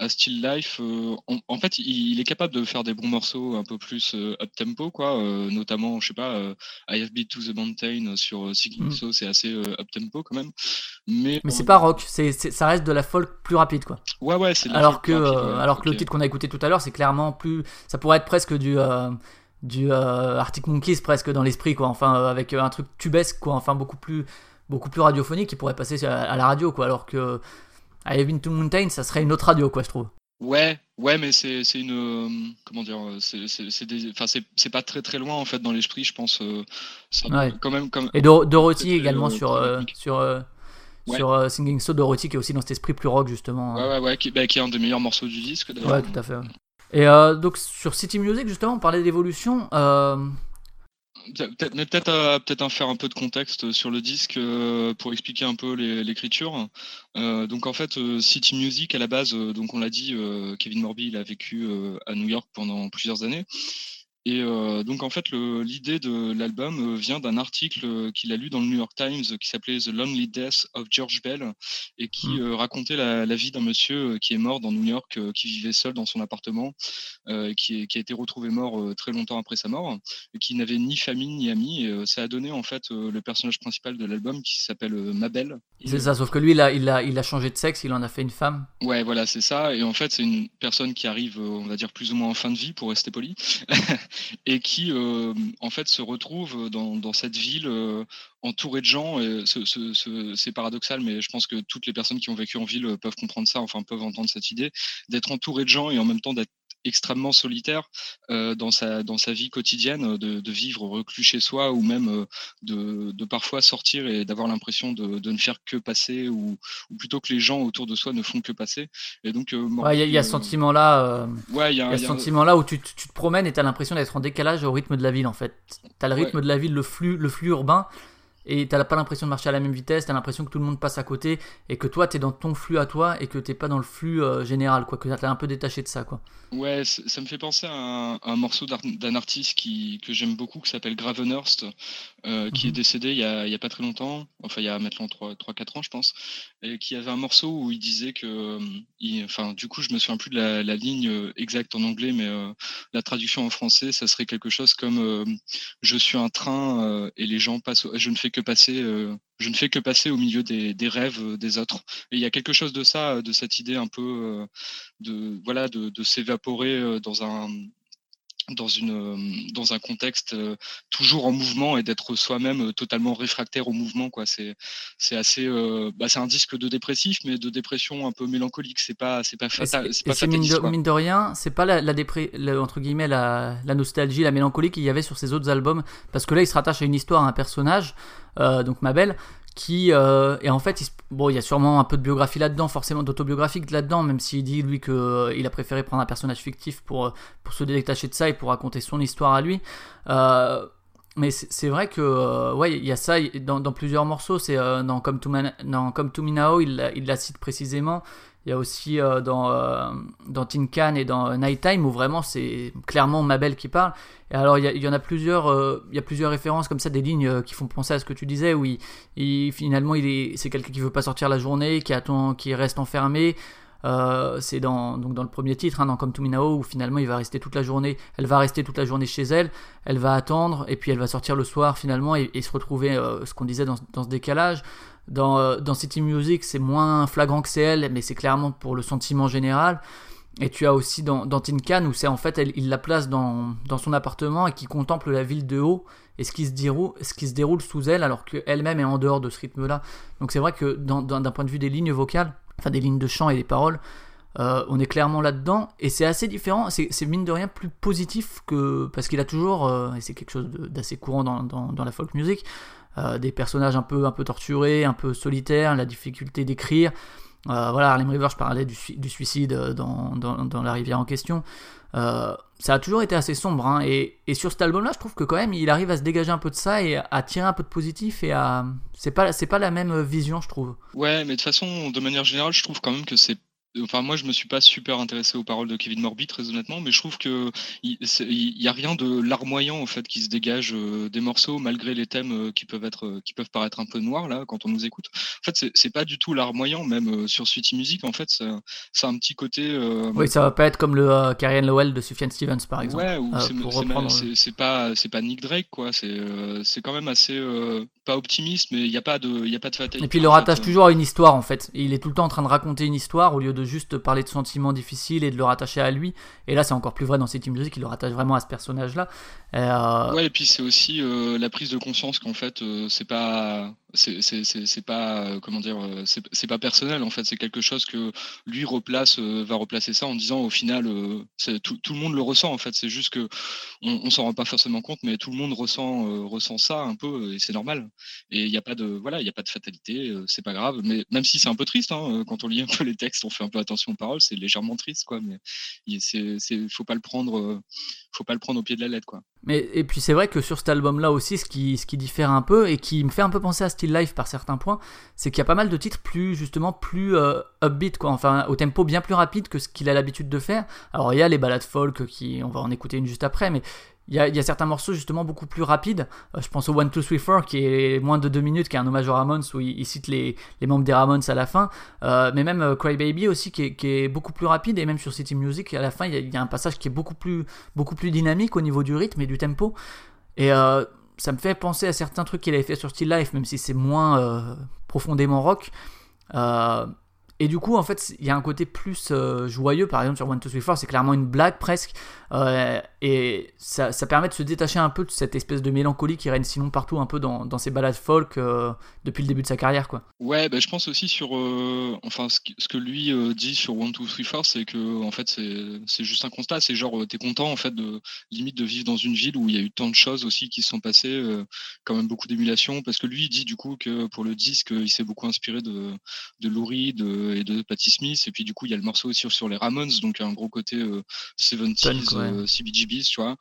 à Still Life. Euh, en, fait, il, est capable de faire des bons morceaux un peu plus euh, up-tempo, quoi. notamment, je sais pas, I Have Beat to the Mountain sur Seeking mm. So, c'est assez up-tempo quand même. Mais, mais c'est pas rock, c'est, ça reste de la folk plus rapide, quoi. Ouais, ouais, c'est Alors que, alors que le titre qu'on a écouté tout à l'heure, c'est clairement plus. Ça pourrait être presque du du euh, Arctic Monkeys presque dans l'esprit quoi. Enfin euh, avec euh, un truc tubesque quoi. Enfin beaucoup plus beaucoup plus radiophonique qui pourrait passer à, la radio quoi. Alors que Have Been to Mountain ça serait une autre radio quoi je trouve. Ouais ouais mais c'est une comment dire c'est enfin c'est pas très très loin en fait dans l'esprit je pense quand même comme et Dorothy également sur sur sur Singing So Dorothy qui est aussi dans cet esprit plus rock justement ouais ouais ouais qui, bah, qui est un des meilleurs morceaux du disque ouais tout à fait et euh, donc sur City Music, justement, on parlait d'évolution. Euh... Peut-être, peut-être faire un peu de contexte sur le disque euh, pour expliquer un peu l'écriture. Euh, donc en fait, City Music à la base, donc on l'a dit, Kevin Morby il a vécu à New York pendant plusieurs années. Et euh, donc en fait, l'idée de l'album euh, vient d'un article euh, qu'il a lu dans le New York Times qui s'appelait The Lonely Death of George Bell et qui mmh. racontait la, vie d'un monsieur qui est mort dans New York, qui vivait seul dans son appartement, qui, qui, a été retrouvé mort très longtemps après sa mort, et qui n'avait ni famille ni amis. Et ça a donné en fait le personnage principal de l'album qui s'appelle Mabel. C'est ça, sauf que lui, il a, il, a, il a changé de sexe, il en a fait une femme. Ouais, voilà, c'est ça. Et en fait, c'est une personne qui arrive, on va dire, plus ou moins en fin de vie, pour rester poli. et qui euh, en fait se retrouve dans, cette ville euh, entourée de gens. c'est paradoxal, mais je pense que toutes les personnes qui ont vécu en ville peuvent comprendre ça, enfin peuvent entendre cette idée d'être entouré de gens et en même temps d'être extrêmement solitaire euh, dans, sa, dans sa vie quotidienne, de, de, vivre reclus chez soi ou même euh, de, de, parfois sortir et d'avoir l'impression de, de, ne faire que passer ou, ou, plutôt que les gens autour de soi ne font que passer. Et donc, euh, il y, a ce sentiment-là. ouais, il y a, ce sentiment-là où tu, tu, te promènes et tu as l'impression d'être en décalage au rythme de la ville en fait. Tu as le rythme de la ville, le flux, le flux urbain et t'as pas l'impression de marcher à la même vitesse, t'as l'impression que tout le monde passe à côté et que toi t'es dans ton flux à toi et que t'es pas dans le flux euh, général, quoi, que t'es un peu détaché de ça, quoi. Ouais, ça me fait penser à un, morceau d'un artiste qui, que j'aime beaucoup qui s'appelle Gravenhurst, euh, qui est mhm. décédé il y, a, il y, a, pas très longtemps, enfin il y a maintenant 3-4 ans je pense, et qui avait un morceau où il disait que, euh, il, enfin du coup je me souviens plus de la, la ligne exacte en anglais, mais la traduction en français ça serait quelque chose comme je suis un train et les gens passent, je ne fais que passer, euh, je ne fais que passer au milieu des, rêves euh, des autres. Il y a quelque chose de ça, euh, de cette idée un peu de voilà de, s'évaporer dans un dans, une, dans un contexte toujours en mouvement et d'être soi-même totalement réfractaire au mouvement. Quoi. C'est, c'est, assez, bah, c'est un disque de dépressif, mais de dépression un peu mélancolique. C'est pas, c'est pas fatal. C'est pas mine, de, mine, de, rien, c'est pas la, la, entre guillemets, la, la, nostalgie, la mélancolie qu'il y avait sur ses autres albums. Parce que là, il se rattache à une histoire, à un personnage, donc Mabel, qui euh, et en fait il, bon il y a sûrement un peu de biographie là-dedans forcément d'autobiographique là-dedans même s'il dit lui que euh, il a préféré prendre un personnage fictif pour euh, pour se détacher de ça et pour raconter son histoire à lui. Mais c'est vrai que ouais il y a ça dans, plusieurs morceaux c'est dans Come to, Man, dans Come to Me il, il la cite précisément il y a aussi euh, dans, euh, Tin Can et dans Nighttime où vraiment c'est clairement Mabel qui parle. Et alors il y, en a plusieurs, euh, y a plusieurs références comme ça, des lignes qui font penser à ce que tu disais où finalement c'est quelqu'un qui veut pas sortir la journée, qui reste enfermé. c'est dans, donc dans le premier titre, hein, dans Come to Now, où finalement il va rester toute la journée, elle va rester toute la journée chez elle, elle va attendre, et puis elle va sortir le soir finalement et, se retrouver, ce qu'on disait dans, ce décalage. Dans, euh, dans City Music, c'est moins flagrant que elle, mais c'est clairement pour le sentiment général. Et tu as aussi dans, Tin Can où c'est en fait il la place dans, son appartement et qui contemple la ville de haut et ce qui se déroule, sous elle alors qu'elle-même est en dehors de ce rythme-là. Donc c'est vrai que d'un point de vue des lignes vocales, enfin des lignes de chant et des paroles, on est clairement là-dedans et c'est assez différent, c'est mine de rien plus positif que parce qu'il a toujours, et c'est quelque chose d'assez courant dans, la folk music, des personnages un peu, un peu torturés, un peu solitaires, la difficulté d'écrire. voilà, Harlem River, je parlais du, suicide dans, dans, dans, la rivière en question. Euh, ça a toujours été assez sombre. Hein, et, et, sur cet album-là, je trouve que quand même, il arrive à se dégager un peu de ça et à tirer un peu de positif. Et à. C'est pas, c'est pas la même vision, je trouve. Ouais, mais de façon, de manière générale, je trouve quand même que c'est Enfin, moi, je me suis pas super intéressé aux paroles de Kevin Morby, très honnêtement, mais je trouve que il, y a rien de larmoyant en fait qui se dégage euh, des morceaux, malgré les thèmes euh, qui peuvent être, euh, qui peuvent paraître un peu noirs là quand on nous écoute. En fait, c'est pas du tout larmoyant, même sur Sweetie Music. En fait, c'est un petit côté. Oui, ça va pas être comme le Carrie Lowell de Sufjan Stevens, par exemple. Ouais, ou c'est pas, c'est pas Nick Drake, quoi. C'est, c'est quand même assez pas optimiste, mais il n'y a pas de, il a pas de fatalité. Et puis il le rattache toujours à une histoire en fait. Il est tout le temps en train de raconter une histoire au lieu de de juste parler de sentiments difficiles et de le rattacher à lui. Et là, c'est encore plus vrai dans City Music, il le rattache vraiment à ce personnage-là. Euh... Ouais, et puis c'est aussi euh, la prise de conscience qu'en fait, euh, c'est pas c'est pas euh, comment dire euh, c'est pas personnel en fait. C'est quelque chose que lui replace euh, va replacer ça en disant au final tout, le monde le ressent en fait. C'est juste que on, s'en rend pas forcément compte mais tout le monde ressent ressent ça un peu et c'est normal. Et il n'y a pas de voilà il y a pas de fatalité c'est pas grave. Mais même si c'est un peu triste hein, quand on lit un peu les textes on fait un peu attention aux paroles c'est légèrement triste quoi. Mais c'est faut pas le prendre faut pas le prendre au pied de la lettre quoi et puis c'est vrai que sur cet album là aussi ce qui diffère un peu et qui me fait un peu penser à Still Life par certains points, c'est qu'il y a pas mal de titres plus justement plus euh, upbeat quoi, enfin au tempo bien plus rapide que ce qu'il a l'habitude de faire. Alors il y a les balades folk qui on va en écouter une juste après, mais il y, a, certains morceaux justement beaucoup plus rapides. Euh, je pense au One Two Three Four qui est moins de deux minutes, qui est un hommage aux Ramones où il, cite les, membres des Ramones à la fin. Euh, mais même Cry Baby aussi qui est, beaucoup plus rapide et même sur City Music à la fin il y, a, un passage qui est beaucoup plus beaucoup plus dynamique au niveau du rythme et du tempo. Et ça me fait penser à certains trucs qu'il avait fait sur Still Life, même si c'est moins euh, profondément rock. Euh, et du coup, en fait, il y a un côté plus euh, joyeux, par exemple sur One Two Three Four, c'est clairement une blague presque, euh, et ça, ça, permet de se détacher un peu de cette espèce de mélancolie qui règne sinon partout un peu dans, dans ses balades folk euh, depuis le début de sa carrière, quoi. Ouais, bah, je pense aussi sur, enfin, ce, que lui dit sur One Two Three Four, c'est que en fait, c'est juste un constat, c'est genre t'es content en fait de limite de vivre dans une ville où il y a eu tant de choses aussi qui se sont passées, quand même beaucoup d'émulation, parce que lui il dit du coup que pour le disque, il s'est beaucoup inspiré de de Lou Reed, et de Patti Smith. Et puis du coup, il y a le morceau aussi sur les Ramones, donc un gros côté 70s, euh, CBGBs, tu vois.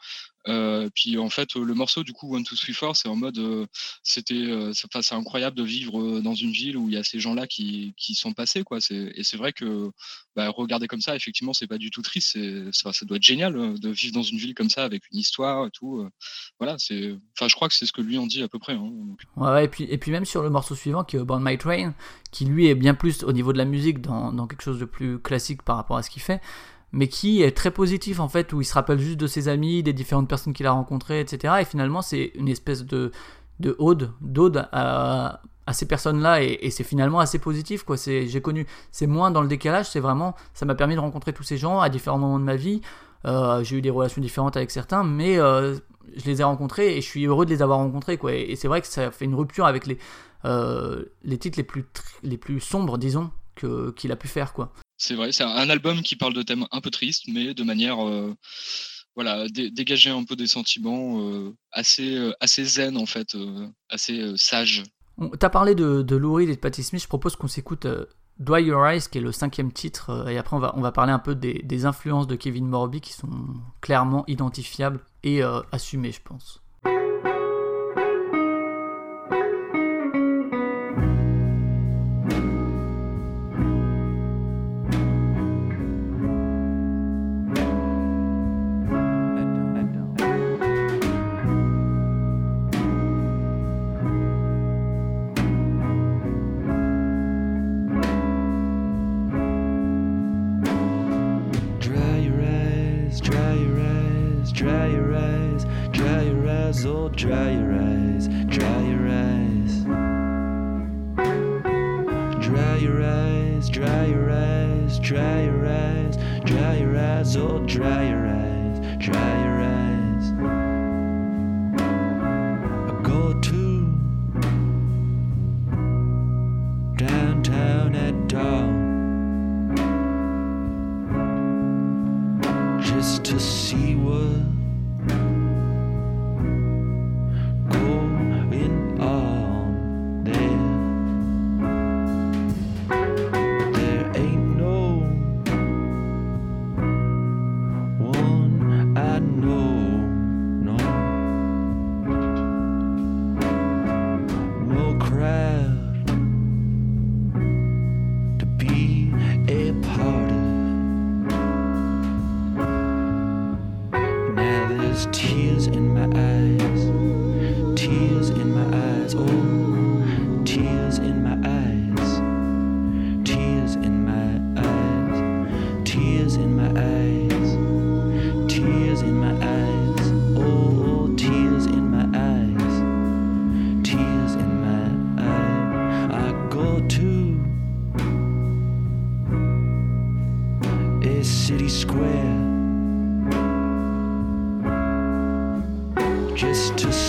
Euh, puis en fait, le morceau du coup One Two Three Four, c'est en mode, euh, c'était, euh, c'est incroyable de vivre dans une ville où il y a ces gens-là qui, qui sont passés, quoi. Et c'est vrai que bah, regarder comme ça, effectivement, c'est pas du tout triste. Ça, ça doit être génial de vivre dans une ville comme ça avec une histoire et tout. voilà, c'est, enfin, je crois que c'est ce que lui en dit à peu près. Hein, ouais, et puis et puis même sur le morceau suivant qui est Born My Train, qui lui est bien plus au niveau de la musique dans, dans quelque chose de plus classique par rapport à ce qu'il fait mais qui est très positif en fait, où il se rappelle juste de ses amis, des différentes personnes qu'il a rencontrées, etc. Et finalement, c'est une espèce de, de ode, d'ode à, ces personnes-là, et, c'est finalement assez positif, quoi. C'est, j'ai connu, c'est moins dans le décalage, c'est vraiment, ça m'a permis de rencontrer tous ces gens à différents moments de ma vie. Euh, j'ai eu des relations différentes avec certains, mais euh, je les ai rencontrés et je suis heureux de les avoir rencontrés, quoi. Et, c'est vrai que ça fait une rupture avec les, euh, les titres les plus, les plus sombres, disons, qu'il a pu faire, quoi. C'est vrai, c'est un album qui parle de thèmes un peu tristes, mais de manière euh, voilà, dégager un peu des sentiments euh, assez, euh, assez zen en fait, assez sage. T'as parlé de, de Lou Reed et de Patti Smith, je propose qu'on s'écoute Dry Your Eyes, qui est le cinquième titre, et après on va, on va parler un peu des, des influences de Kevin Morby qui sont clairement identifiables et assumées, je pense. Just to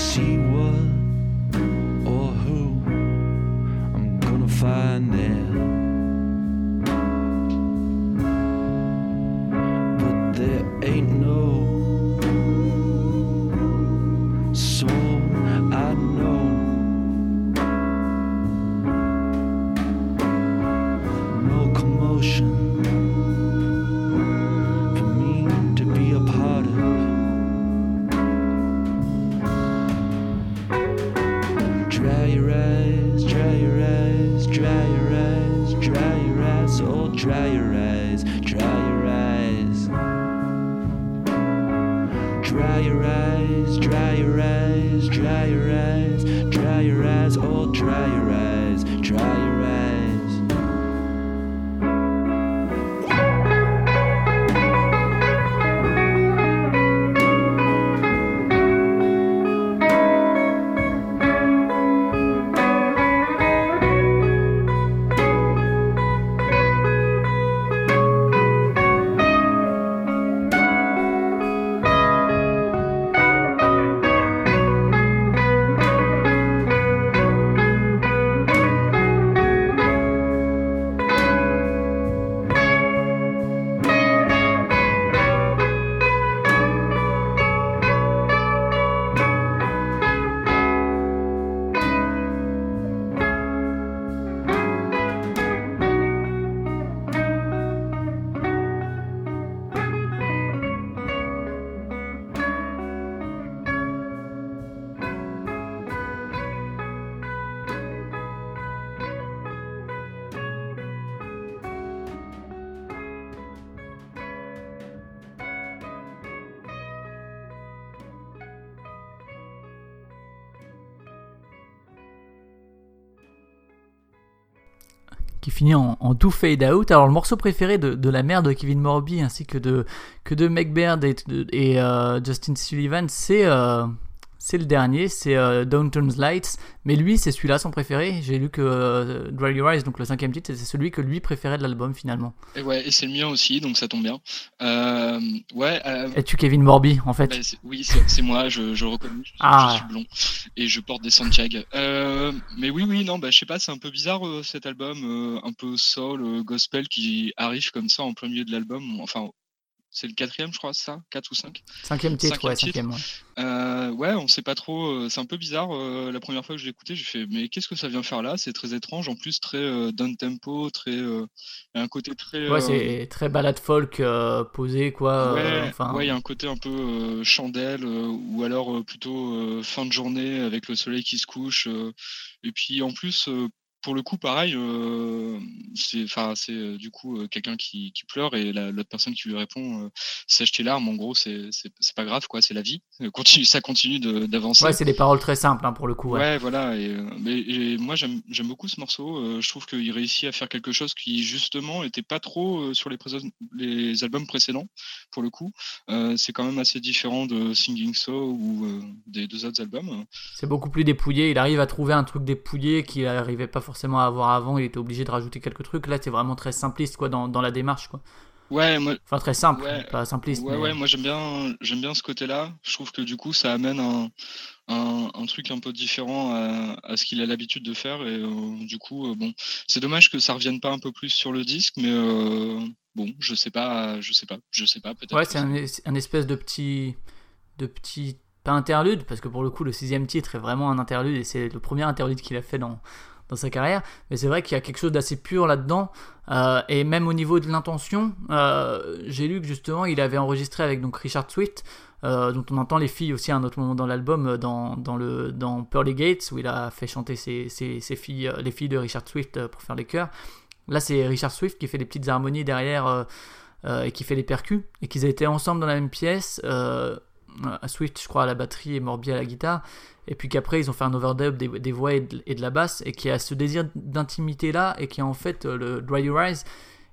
qui finit en, en fade out. Alors le morceau préféré de, la mère de Kevin Morby ainsi que de que de et euh, Justin Sullivan, c'est euh, c'est le dernier, c'est euh, Downtown's Lights. Mais lui, c'est celui-là son préféré. J'ai lu que euh, Dry Your Eyes, donc le cinquième titre, c'est celui que lui préférait de l'album finalement. Et ouais, et c'est le mien aussi, donc ça tombe bien. Euh, ouais. euh, Es-tu Kevin Morby en fait? bah, oui, c'est moi, je, reconnais. Je, Ah. je suis blond et je porte des Santiago. Euh, mais oui, oui, non, bah, je sais pas, c'est un peu bizarre cet album, un peu soul, gospel qui arrive comme ça en plein milieu de l'album. Enfin, c'est le quatrième, je crois, ça? 4 ou 5 Cinquième titre, Cinquième ouais, titre. cinquième. Ouais. Euh, ouais, on sait pas trop. euh, c'est un peu bizarre. euh, la première fois que je l'ai écouté, j'ai fait mais qu'est-ce que ça vient faire là? C'est très étrange. En plus, très euh, down tempo, très un côté très. Ouais, c'est très balade folk posé quoi. Ouais, enfin, ouais, il y a un côté un peu chandelle ou alors plutôt fin de journée avec le soleil qui se couche. et puis en plus, pour le coup, pareil, euh, c'est euh, du coup euh, quelqu'un qui, qui pleure et la- l'autre personne qui lui répond euh, sèche tes larmes. En gros, c'est pas grave quoi, c'est la vie. Continue, ça continue d'avancer. ouais, c'est des paroles très simples hein, pour le coup. Ouais, Ouais. voilà. Et, mais, et moi, j'aime beaucoup ce morceau. je trouve qu'il réussit à faire quelque chose qui, justement, était pas trop sur les, albums précédents, pour le coup. C'est quand même assez différent de Singing So ou des deux autres albums. C'est beaucoup plus dépouillé. Il arrive à trouver un truc dépouillé qu'il n'arrivait pas forcément à avoir avant. Il était obligé de rajouter quelques trucs. Là, c'est vraiment très simpliste quoi dans, dans la démarche quoi. Ouais, moi, Enfin très simple, Ouais, pas simpliste. ouais, mais- ouais, moi j'aime bien, j'aime bien ce côté-là. Je trouve que du coup, ça amène un, un, un truc un peu différent à, à ce qu'il a l'habitude de faire. Et euh, du coup, euh, bon, c'est dommage que ça revienne pas un peu plus sur le disque, mais euh, bon, je sais pas, je sais pas, je sais pas, peut-être. Ouais, c'est un, un espèce de petit, de petit, pas interlude, parce que pour le coup, le sixième titre est vraiment un interlude et c'est le premier interlude qu'il a fait dans, dans sa carrière. Mais c'est vrai qu'il y a quelque chose d'assez pur là-dedans. Euh, et même au niveau de l'intention, euh, j'ai lu que justement, il avait enregistré avec donc Richard Swift, euh, dont on entend les filles aussi à un autre moment dans l'album, dans, dans, le, dans Pearly Gates, où il a fait chanter ses, ses, filles, les filles de Richard Swift pour faire les chœurs. Là, c'est Richard Swift qui fait les petites harmonies derrière. et qui fait les percus, et qu'ils étaient ensemble dans la même pièce. Euh, Swift, je crois, à la batterie et Morbi à la guitare, et puis qu'après ils ont fait un overdub des, voix et de, la basse, et qui a ce désir d'intimité là, et qui en fait, le Dry Your Eyes,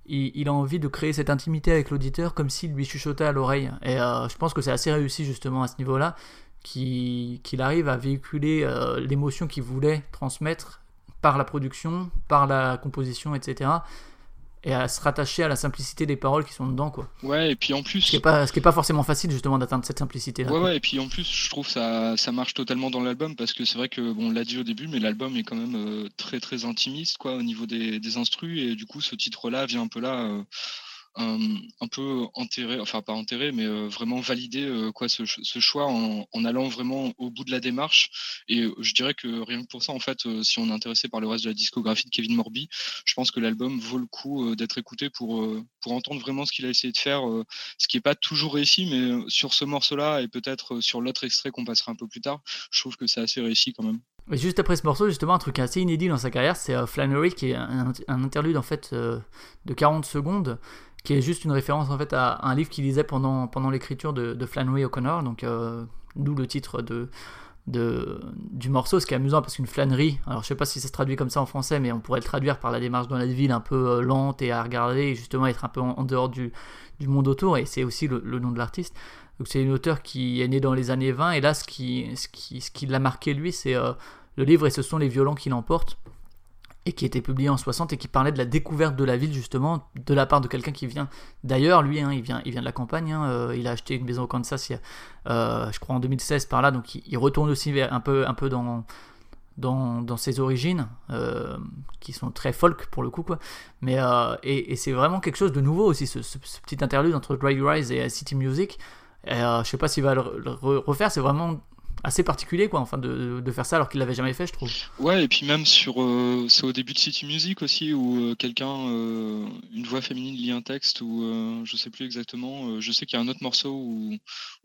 il, a envie de créer cette intimité avec l'auditeur comme s'il lui chuchotait à l'oreille. Et je pense que c'est assez réussi justement à ce niveau-là, qu'il arrive à véhiculer l'émotion qu'il voulait transmettre par la production, par la composition, etc. Et à se rattacher à la simplicité des paroles qui sont dedans, quoi. Ouais, et puis en plus. Ce qui n'est pas, pas forcément facile, justement, d'atteindre cette simplicité-là. Ouais, ouais, et puis en plus, je trouve ça, ça marche totalement dans l'album, parce que c'est vrai que, bon, on l'a dit au début, mais l'album est quand même euh, très, très intimiste, quoi, au niveau des, des instrus, et du coup, ce titre-là vient un peu là. Euh, un, peu enterré, enfin pas enterré, mais euh, vraiment valider euh, quoi ce, choix en, allant vraiment au bout de la démarche. Et euh, je dirais que rien que pour ça, en fait, si on est intéressé par le reste de la discographie de Kevin Morby, je pense que l'album vaut le coup d'être écouté pour, pour entendre vraiment ce qu'il a essayé de faire, ce qui n'est pas toujours réussi, mais sur ce morceau-là et peut-être sur l'autre extrait qu'on passera un peu plus tard, je trouve que c'est assez réussi quand même. Juste après ce morceau, justement, un truc assez inédit dans sa carrière, c'est Flannery qui est un, interlude en fait de 40 secondes qui est juste une référence en fait à un livre qu'il lisait pendant, l'écriture de, Flannery O'Connor, donc euh, d'où le titre de, du morceau, ce qui est amusant parce qu'une flânerie, alors je sais pas si ça se traduit comme ça en français, mais on pourrait le traduire par la démarche dans la ville un peu euh, lente et à regarder, et justement être un peu en, dehors du, monde autour, et c'est aussi le, nom de l'artiste. Donc c'est une auteure qui est née dans les années 20, et là ce qui, ce qui, ce qui l'a marqué lui, c'est euh, le livre et ce sont les violents qui l'emportent et qui était publié en 60 et qui parlait de la découverte de la ville justement de la part de quelqu'un qui vient d'ailleurs lui hein, il vient il vient de la campagne hein, euh, il a acheté une maison au Kansas euh, je crois en 2016 par là donc il, retourne aussi un peu un peu dans dans, dans ses origines qui sont très folk pour le coup quoi. Mais et, c'est vraiment quelque chose de nouveau aussi ce, petit interlude entre Dry Rise et City Music et, je sais pas s'il va le refaire c'est vraiment assez particulier quoi enfin de, de faire ça alors qu'il l'avait jamais fait je trouve. Ouais et puis même sur euh, c'est au début de City Music aussi où euh, quelqu'un euh, une voix féminine lit un texte ou je sais plus exactement je sais qu'il y a un autre morceau où,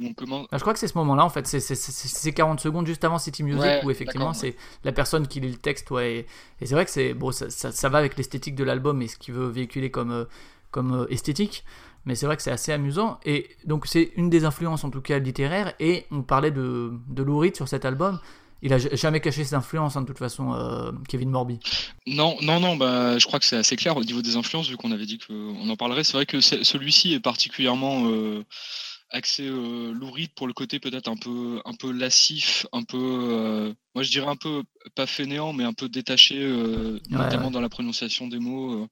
où on commence bah, je crois que c'est ce moment là en fait c'est 40 secondes juste avant City Music où effectivement c'est la personne qui lit le texte ouais et, c'est vrai que c'est bon ça, ça, ça, va avec l'esthétique de l'album et ce qu'il veut véhiculer comme comme esthétique mais c'est vrai que c'est assez amusant. Et donc, c'est une des influences, en tout cas littéraires. Et on parlait de, de Lou Reed sur cet album. Il a jamais caché ses influences, hein, de toute façon, euh, Kevin Morby. Non, non, non, bah, je crois que c'est assez clair au niveau des influences, vu qu'on avait dit qu'on en parlerait. C'est vrai que celui-ci est particulièrement. Euh, axé euh, louride pour le côté peut-être un peu un peu lassif, un peu euh, moi je dirais un peu pas fainéant mais un peu détaché euh, notamment dans la prononciation des mots.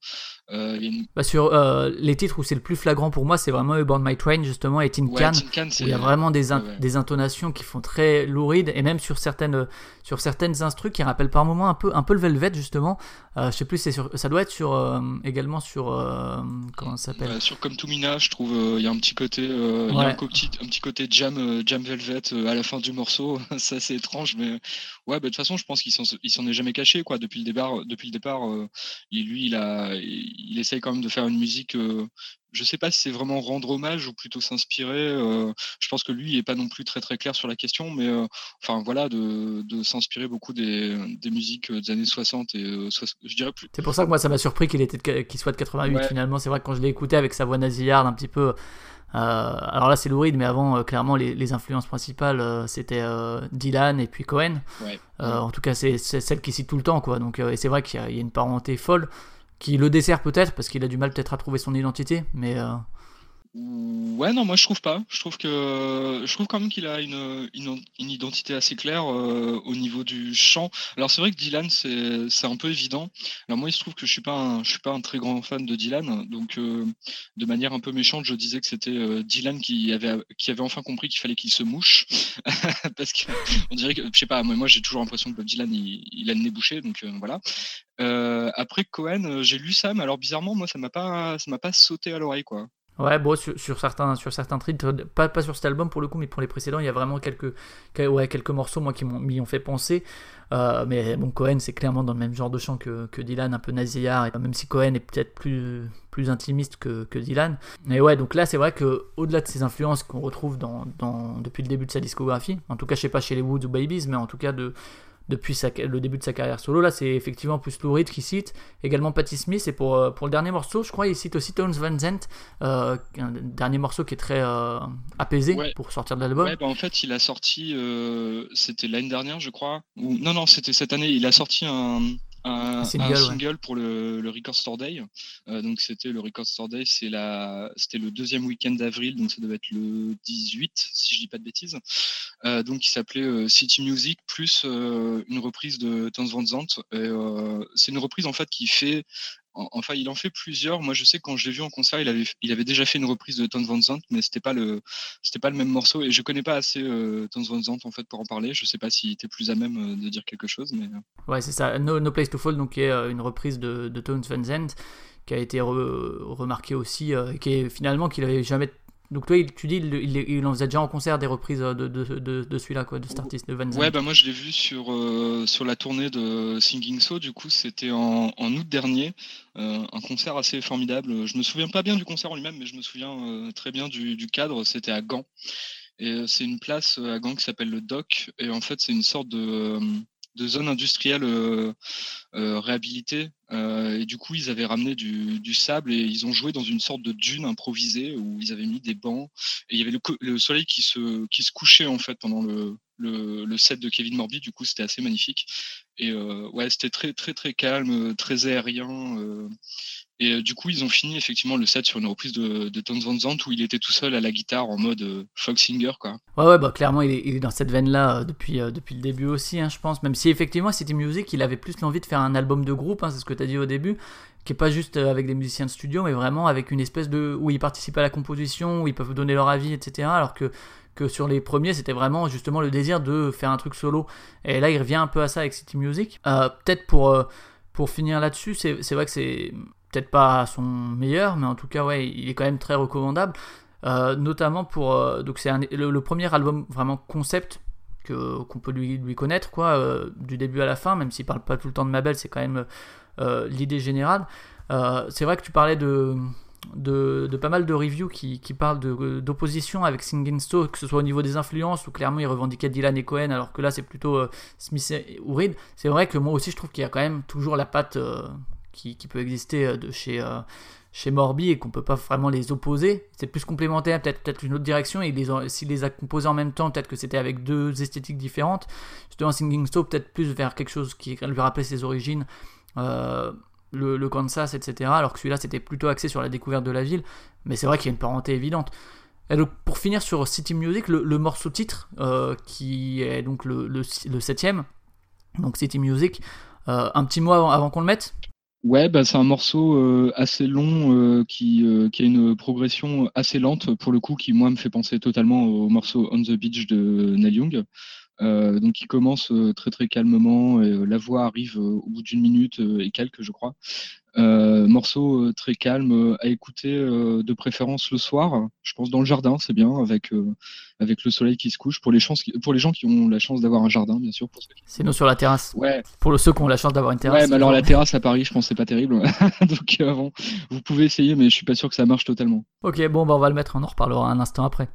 Bah, sur les titres où c'est le plus flagrant pour moi c'est vraiment Born My Train justement et Tin Can, il y a vraiment des, des intonations qui font très lourides et même sur certaines sur certaines instrus qui rappellent par moments un peu un peu le Velvet justement. je sais plus c'est ça doit être sur également sur comment ça s'appelle? sur Comme Mina je trouve il y a un petit côté un, petit côté jam, euh, jam velvet euh, à la fin du morceau. ça, c'est étrange, mais ouais, bah, de toute façon, je pense qu'il s'en est jamais caché. Quoi. Depuis le départ, depuis le départ euh, lui, il, a, il essaye quand même de faire une musique je sais pas si c'est vraiment rendre hommage ou plutôt s'inspirer. je pense que lui n'est pas non plus très très clair sur la question, mais enfin voilà, de, s'inspirer beaucoup des, musiques des années 60 et je dirais plus. C'est pour ça que moi ça m'a surpris qu'il était qu'il soit de 88 finalement. C'est vrai que quand je l'ai écouté avec sa voix nasillarde un petit peu euh, alors là, c'est louride, mais avant, euh, clairement, les, influences principales, euh, c'était Dylan et puis Cohen. en tout cas, c'est celle qui cite tout le temps, quoi. Donc, et c'est vrai qu'il y, a une parenté folle qui le dessert peut-être parce qu'il a du mal peut-être à trouver son identité, mais Ouais, non, moi je trouve pas. Je trouve que je trouve quand même qu'il a une, une, identité assez claire euh, au niveau du chant. Alors c'est vrai que Dylan c'est c'est un peu évident. Alors moi il se trouve que je suis pas un, je suis pas un très grand fan de Dylan, donc euh, de manière un peu méchante je disais que c'était euh, Dylan qui avait qui avait enfin compris qu'il fallait qu'il se mouche parce que on dirait que je sais pas. Moi, moi j'ai toujours l'impression que Bob Dylan il, il, a le nez bouché, donc voilà. après Cohen, j'ai lu ça, mais alors bizarrement moi ça m'a pas ça m'a pas sauté à l'oreille quoi. Ouais, bon, sur, certains, sur certains titres, pas, pas sur cet album pour le coup, mais pour les précédents, il y a vraiment quelques, ouais, quelques morceaux moi, qui m'y ont fait penser. Euh, mais bon, Cohen, c'est clairement dans le même genre de chant que, que Dylan, un peu nasillard, même si Cohen est peut-être plus, plus intimiste que, que, Dylan. Mais ouais, donc là, c'est vrai que au-delà de ces influences qu'on retrouve dans, dans, depuis le début de sa discographie, en tout cas, je sais pas chez les Woods ou Babies, mais en tout cas de depuis le début de sa carrière solo. Là, c'est effectivement plus Lou Reed qui cite, également Patti Smith. Et pour, euh, pour le dernier morceau, je crois, il cite aussi Tones Van Zandt, euh, un dernier morceau qui est très euh, apaisé pour sortir de l'album. Ouais, bah en fait, il a sorti, c'était l'année dernière, je crois. Ou, non, non, c'était cette année. Il a sorti un, un, single, pour le, le, Record Store Day. Euh, donc c'était le Record Store Day, c'est la, c'était le deuxième week-end d'avril, donc ça devait être le 18, si je dis pas de bêtises. Euh, donc il s'appelait euh, City Music plus une reprise de Tons Van Zandt. c'est une reprise en fait qui fait Enfin, il en fait plusieurs. Moi, je sais quand je l'ai vu en concert, il avait, déjà fait une reprise de Tons Van Zandt, mais c'était pas le, pas le même morceau. Et je connais pas assez euh, Tons Van Zandt en fait pour en parler. Je sais pas s'il était plus à même euh, de dire quelque chose, mais. Euh. Ouais, c'est ça. No, Place to Fall, donc qui est une reprise de, de Tons Van Zandt, qui a été remarqué aussi, qui est finalement qu'il avait jamais donc toi, tu dis, il, en faisait déjà en concert des reprises de, de, celui-là, quoi, de cet artiste, de Van Zandt. Ouais, bah moi je l'ai vu sur, euh, sur la tournée de Singing So, du coup c'était en, août dernier, euh, un concert assez formidable. Je me souviens pas bien du concert en lui-même, mais je me souviens euh, très bien du, du cadre, c'était à Gand. Et c'est une place à Gand qui s'appelle le Doc, et en fait c'est une sorte de de zone industrielle euh, euh, réhabilitée. Euh, et du coup, ils avaient ramené du, sable et ils ont joué dans une sorte de dune improvisée où ils avaient mis des bancs. Et il y avait le, le soleil qui se, qui se couchait en fait pendant le, le, le set de Kevin Morby. Du coup, c'était assez magnifique. Et ouais, c'était très, très, très calme, très aérien. Et euh, du coup, ils ont fini effectivement le set sur une reprise de, de Tons Van où il était tout seul à la guitare en mode euh, folk singer. Quoi. Ouais, ouais, bah clairement, il est, dans cette veine-là euh, depuis, depuis le début aussi, hein, je pense. Même si effectivement, City Music, il avait plus l'envie de faire un album de groupe, hein, c'est ce que tu as dit au début, qui est pas juste avec des musiciens de studio, mais vraiment avec une espèce de. où ils participent à la composition, où ils peuvent donner leur avis, etc. Alors que que sur les premiers, c'était vraiment justement le désir de faire un truc solo. Et là, il revient un peu à ça avec City Music. Peut-être pour, pour finir là-dessus, c'est vrai que c'est peut-être pas son meilleur, mais en tout cas, ouais, il est quand même très recommandable. Euh, notamment pour. Euh, donc, c'est le, premier album vraiment concept que, qu'on peut lui, connaître, quoi, euh, du début à la fin, même s'il parle pas tout le temps de Mabel, c'est quand même l'idée générale. c'est vrai que tu parlais de. De, pas mal de reviews qui, qui parlent d'opposition avec Singing Stone, que ce soit au niveau des influences, où clairement il revendiquait Dylan et Cohen, alors que là c'est plutôt Smith ou Reed. C'est vrai que moi aussi je trouve qu'il y a quand même toujours la patte qui, peut exister euh, de chez, euh, chez Morbi et qu'on peut pas vraiment les opposer. C'est plus complémentaire, peut-être peut une autre direction. Et s'il les a composés en même temps, peut-être que c'était avec deux esthétiques différentes. Justement, Singing Stone, peut-être plus vers quelque chose qui lui rappelait ses origines. Euh, le, Kansas, etc. Alors que celui-là, c'était plutôt axé sur la découverte de la ville. Mais c'est vrai qu'il y a une parenté évidente. Et donc, pour finir sur City Music, le, morceau titre, qui est donc le, le, septième, donc City Music, un petit mot avant qu'on le mette Ouais, bah, c'est un morceau euh, assez long euh, qui, euh, qui a une progression assez lente pour le coup, qui moi me fait penser totalement au morceau On the Beach de Neil Young. Donc il commence très très calmement et la voix arrive au bout d'une minute et quelques, je crois. Euh, morceau euh, très calme euh, à écouter de préférence le soir. Je pense dans le jardin, c'est bien avec avec le soleil qui se couche. Pour les chances, pour les gens qui ont la chance d'avoir un jardin, bien sûr. C'est nous sur la terrasse. Ouais. Pour ceux qui ont la chance d'avoir une terrasse. Ouais, mais alors la terrasse à Paris, je pense c'est pas terrible. Donc bon, vous pouvez essayer, mais je suis pas sûr que ça marche totalement. Ok, bon, bah, on va le mettre. On en reparlera un instant après.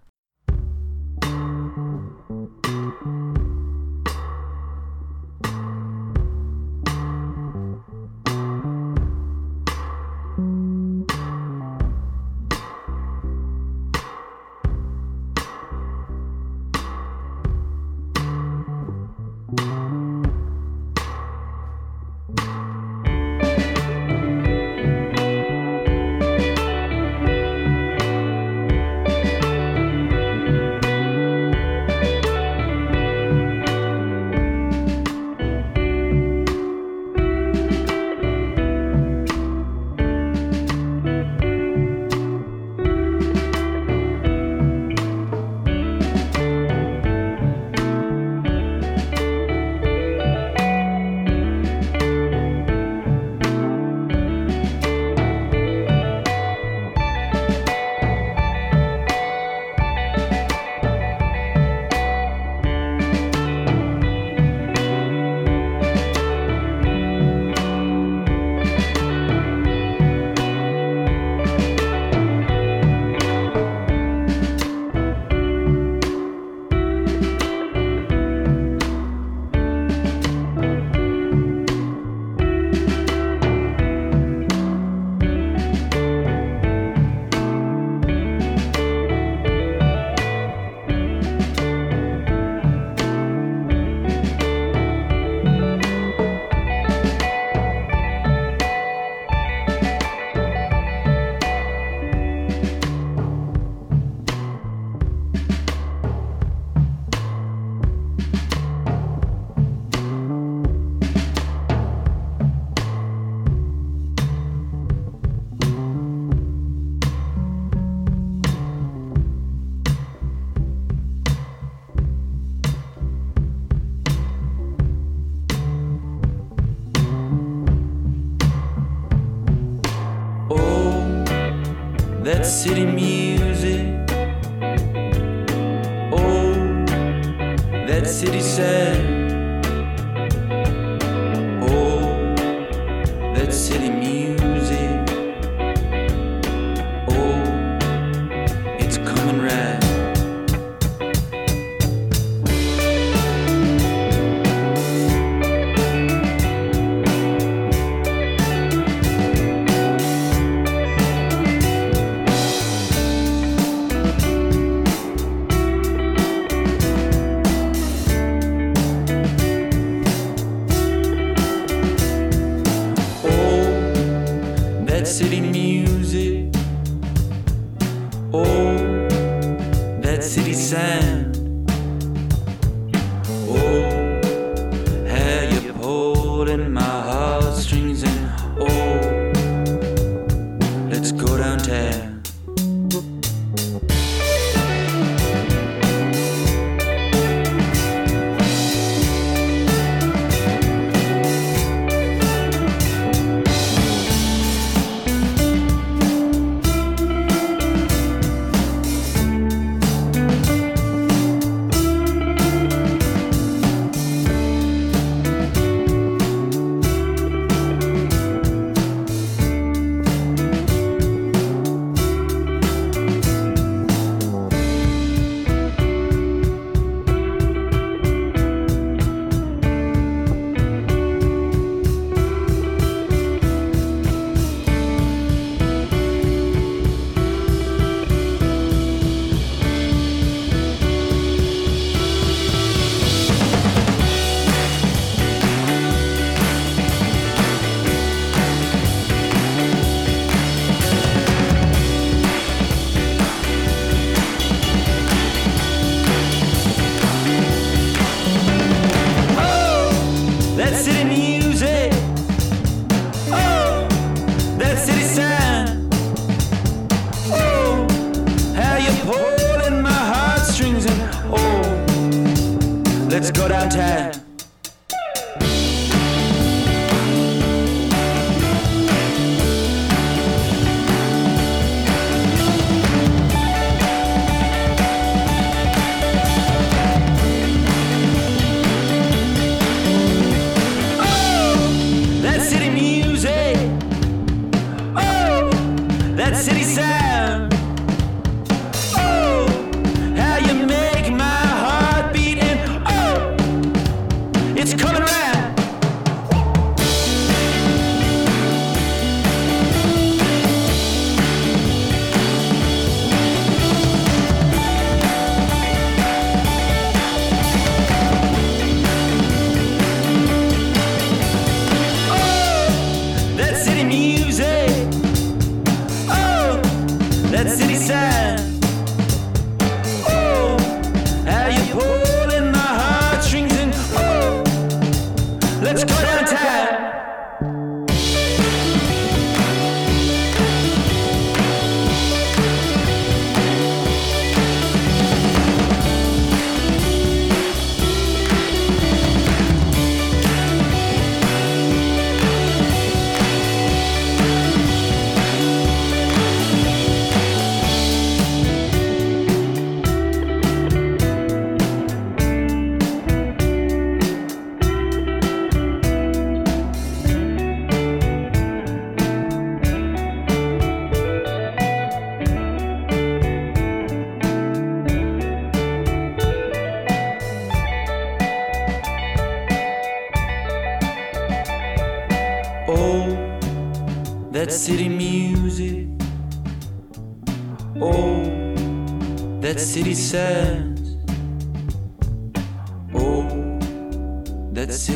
Oh,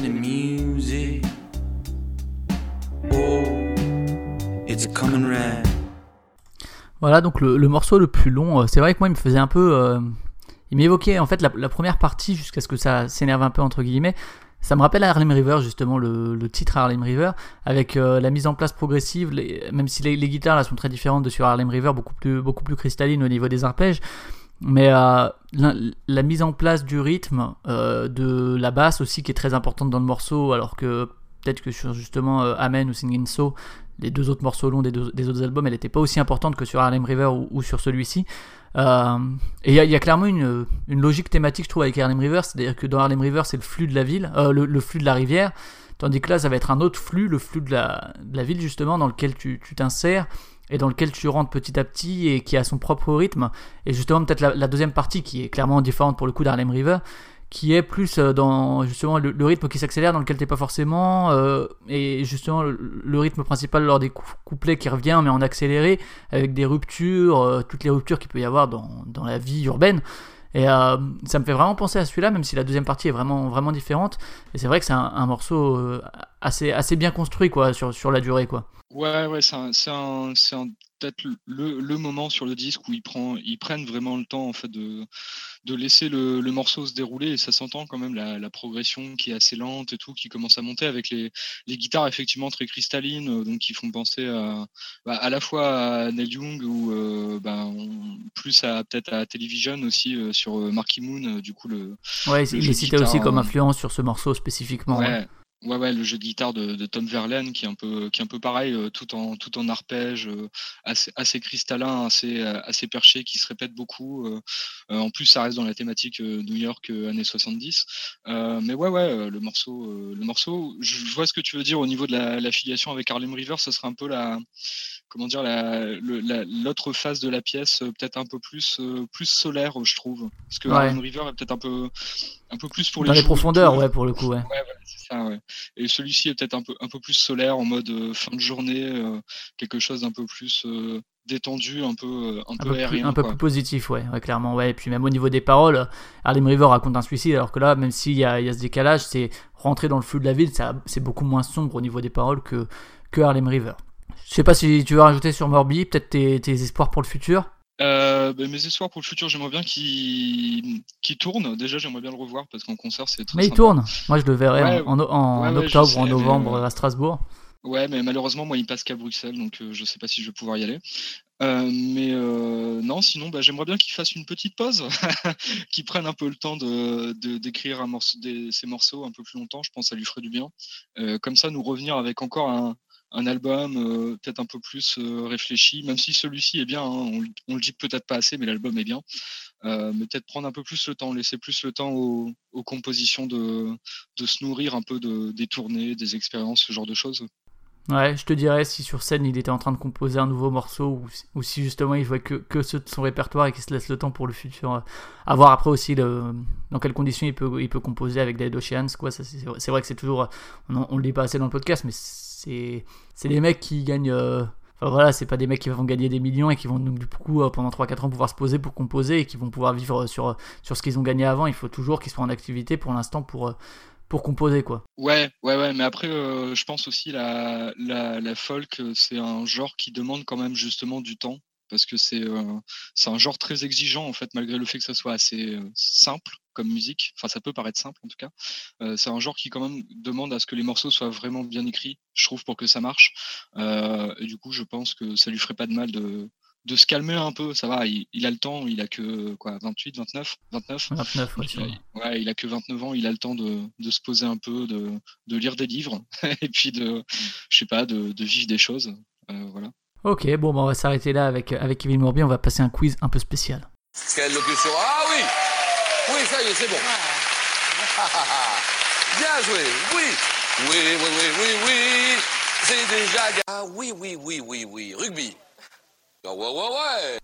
music. Oh, it's coming. Voilà, donc le, morceau le plus long, euh, c'est vrai que moi il me faisait un peu. euh, il m'évoquait en fait la, première partie jusqu'à ce que ça s'énerve un peu entre guillemets. Ça me rappelle Harlem River justement, le, titre Harlem River, avec euh, la mise en place progressive, même si les, les guitares là sont très différentes de sur Harlem River, beaucoup plus, beaucoup plus cristallines au niveau des arpèges. Mais euh, la, mise en place du rythme, euh, de la basse aussi qui est très importante dans le morceau, alors que peut-être que sur justement euh, Amen ou Singing So, les deux autres morceaux longs des, deux- des autres albums, elle n'était pas aussi importante que sur Harlem River ou, sur celui-ci. Et il y, a- clairement une, une logique thématique, je trouve, avec Harlem River, c'est-à-dire que dans Harlem River, c'est le flux de la ville, le, le flux de la rivière, tandis que là, ça va être un autre flux, le flux de la, de la ville, justement, dans lequel tu tu t'insères et dans lequel tu rentres petit à petit et qui a son propre rythme. Et justement, peut-être la, deuxième partie qui est clairement différente pour le coup d'Harlem River, qui est plus euh, dans justement le, rythme qui s'accélère dans lequel t'es pas forcément euh, et justement le, rythme principal lors des cou- couplets qui revient mais en accéléré avec des ruptures euh, toutes les ruptures qu'il peut y avoir dans, dans la vie urbaine et euh, ça me fait vraiment penser à celui-là même si la deuxième partie est vraiment vraiment différente. Et c'est vrai que c'est un, morceau euh, assez assez bien construit quoi sur, sur la durée quoi. Ouais, ouais, c'est un, un- peut-être le, le moment sur le disque où ils, prend, ils prennent vraiment le temps en fait de, de laisser le, le morceau se dérouler et ça s'entend quand même la, la progression qui est assez lente et tout, qui commence à monter avec les, les guitares effectivement très cristallines, euh, donc qui font penser à, bah, à la fois à Neil Young ou euh, bah, on- plus à peut-être à Television aussi euh, sur Marky Moon, du coup le, ouais Le il est cité aussi comme influence sur ce morceau spécifiquement ouais. Ouais, ouais, ouais, le jeu de guitare de, de Tom Verlaine qui est un peu, qui est un peu pareil, euh, tout en, tout en arpège, euh, assez, assez cristallin, assez, euh, assez perché, qui se répète beaucoup. euh, euh, en plus, ça reste dans la thématique euh, New York euh, années 70. Euh, mais ouais, ouais, euh, le morceau, euh, le morceau, je, je vois ce que tu veux dire au niveau de la, la filiation avec Harlem River, ce serait un peu la, comment dire, la, le- la- l'autre face de la pièce, peut-être un peu plus, euh, plus solaire, je trouve. Parce que Ouais. Harlem River est peut-être un peu, un peu plus pour dans les profondeurs ouais pour le coup ouais Ouais, voilà, c'est ça, ouais. Et celui-ci est peut-être un peu, un peu plus solaire, en mode euh, fin de journée, euh, quelque chose d'un peu plus euh, détendu, un peu, un un peu peu, plus, un peu plus positif, ouais, ouais, clairement. Ouais. Et puis même au niveau des paroles, Harlem River raconte un suicide, alors que là, même s'il y a, il y a ce décalage, c'est rentrer dans le flux de la ville, ça- c'est beaucoup moins sombre au niveau des paroles que, que Harlem River. Je sais pas si tu veux rajouter sur Morbi, peut-être tes, tes espoirs pour le futur? Euh, ben, mes espoirs pour le futur, j'aimerais bien qu'il tourne. Déjà, j'aimerais bien le revoir parce qu'en concert, c'est très Mais il tourne. Moi, je le verrai Ouais, en, en, en ouais, ouais, octobre ou en mais, novembre euh, à Strasbourg. Ouais, mais malheureusement, moi, il passe qu'à Bruxelles, donc euh, je sais pas si je vais pouvoir y aller. Euh, mais euh, non, sinon, bah, j'aimerais bien qu'il fasse une petite pause, qu'il prenne un peu le temps de d'écrire un morceau, des, ces morceaux un peu plus longtemps. Je pense que ça lui ferait du bien. Comme ça, nous revenir avec encore un, un album euh, peut-être un peu plus euh, réfléchi, même si celui-ci est bien. hein, on, on le dit peut-être pas assez, mais l'album est bien. Euh, mais peut-être prendre un peu plus le temps, laisser plus le temps aux, compositions de, de se nourrir un peu de, des tournées, des expériences, ce genre de choses. Ouais, je te dirais si sur scène il était en train de composer un nouveau morceau ou, si- justement il jouait que, que son répertoire et qu'il se laisse le temps pour le futur. À voir après aussi dans quelles conditions il peut, il peut composer avec Dead Oceans. C'est, vrai que c'est toujours. On, on le dit pas assez dans le podcast, mais c'est des mecs qui gagnent. euh, Enfin voilà, c'est pas des mecs qui vont gagner des millions et qui vont donc du coup euh, pendant 3-4 ans pouvoir se poser pour composer et qui vont pouvoir vivre sur, ce qu'ils ont gagné avant. Il faut toujours qu'ils soient en activité pour l'instant pour, euh, composer quoi. Ouais, ouais, ouais, mais après, je pense aussi la, la, la folk, c'est un genre qui demande quand même justement du temps, parce que c'est euh, c'est un genre très exigeant en fait, malgré le fait que ça soit assez euh, simple comme musique. Enfin, ça peut paraître simple en tout cas. Euh, c'est un genre qui quand même demande à ce que les morceaux soient vraiment bien écrits, je trouve, pour que ça marche. Et du coup, je pense que ça lui ferait pas de mal de de se calmer un peu, ça va, il, il a le temps, il a que quoi, 28, 29, 29. 29, ouais, Il ouais, il a que 29 ans, il a le temps de, de se poser un peu, de, de lire des livres et puis de, je sais pas, de, de vivre des choses. Euh, voilà. Ok, bon, bah, on va s'arrêter là avec, avec Kevin Morbier. On va passer un quiz un peu spécial. Quelle locution Ah oui Oui, ça y est, c'est bon. Bien joué, oui Oui, oui, oui, oui, oui C'est déjà... Ah oui, oui, oui, oui, oui, rugby Ah ouais, ouais, ouais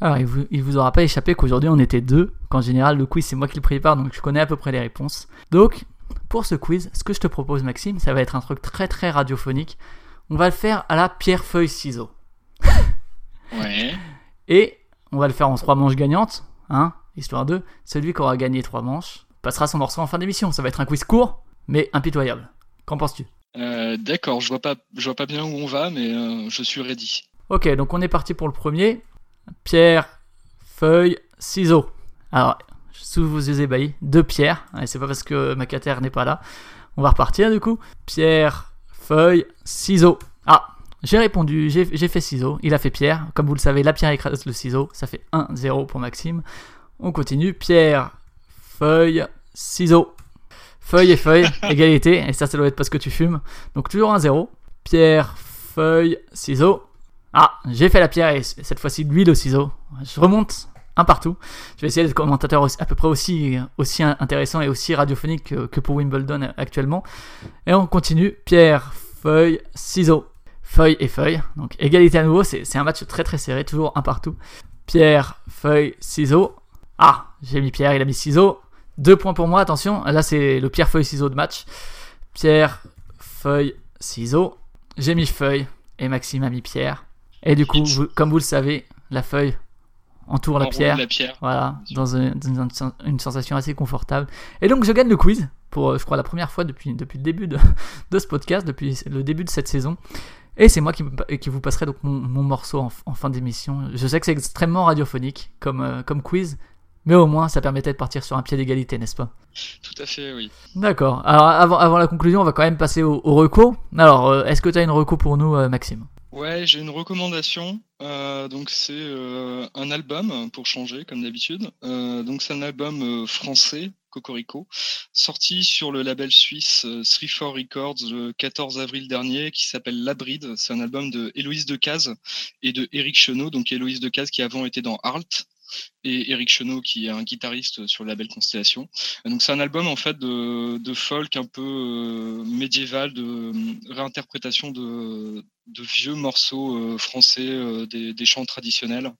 Alors, il vous, il vous aura pas échappé qu'aujourd'hui on était deux, qu'en général le quiz c'est moi qui le prépare donc je connais à peu près les réponses. Donc, pour ce quiz, ce que je te propose Maxime, ça va être un truc très très radiophonique. On va le faire à la pierre-feuille-ciseau. Ouais. Et on va le faire en trois manches gagnantes, hein, histoire de. Celui qui aura gagné trois manches passera son morceau en fin d'émission. Ça va être un quiz court, mais impitoyable. Qu'en penses-tu? Euh, D'accord, je vois pas, je vois pas bien où on va, mais euh, je suis ready. Ok, donc on est parti pour le premier. Pierre, feuille, ciseaux. Alors, sous vos yeux ébahis, deux pierres. Ouais, c'est pas parce que Macater n'est pas là. On va repartir du coup. Pierre, feuille, ciseaux. Ah, j'ai répondu, j'ai fait ciseaux. Il a fait pierre. Comme vous le savez, la pierre écrase le ciseau. Ça fait 1-0 pour Maxime. On continue. Pierre, feuille, ciseaux. Feuille et feuille, égalité, et ça, ça doit être parce que tu fumes. Donc toujours un zéro. Pierre, feuille, ciseaux. Ah, j'ai fait la pierre et cette fois-ci l'huile au ciseau. Je remonte un partout. Je vais essayer d'être commentateur à peu près aussi, aussi intéressant et aussi radiophonique que, que pour Wimbledon actuellement. Et on continue. Pierre, feuille, ciseaux. Feuille et feuille. Donc égalité à nouveau. C'est un match très très serré, toujours un partout. Pierre, feuille, ciseaux. Ah, j'ai mis Pierre, il a mis ciseaux. Deux points pour moi, attention. Là, c'est le pierre, feuille, ciseaux de match. Pierre, feuille, ciseaux. J'ai mis feuille et Maxime a mis pierre. Et du coup, vous- comme vous le savez, la feuille entoure la pierre. La pierre. Voilà, dans, un- dans un- une sensation assez confortable. Et donc je gagne le quiz pour, euh, je crois, la première fois depuis, depuis le début de, de ce podcast, depuis le début de cette saison. Et c'est moi qui, qui vous passerai donc mon, mon morceau en, en fin d'émission. Je sais que c'est extrêmement radiophonique comme, euh, comme quiz, mais au moins ça permettait de partir sur un pied d'égalité, n'est-ce pas? Tout à fait, oui. D'accord. Alors avant, avant la conclusion, on va quand même passer au, au reco. Alors, euh, est-ce que tu as une reco pour nous, euh, Maxime? Ouais, j'ai une recommandation. Donc c'est un album pour changer comme d'habitude. Donc c'est un album français, Cocorico, sorti sur le label suisse euh, 3-4 Records le 14 avril dernier, qui s'appelle La Bride. C'est un album de Héloïse Decazes et de Eric Chenot. Donc Héloïse Decazes qui avant était dans Halt et Eric Chenot qui est un guitariste sur le label Constellation. Donc c'est un album en fait de, de folk un peu euh, médiéval, de euh, réinterprétation de, de vieux morceaux euh, français, euh, des, des chants traditionnels.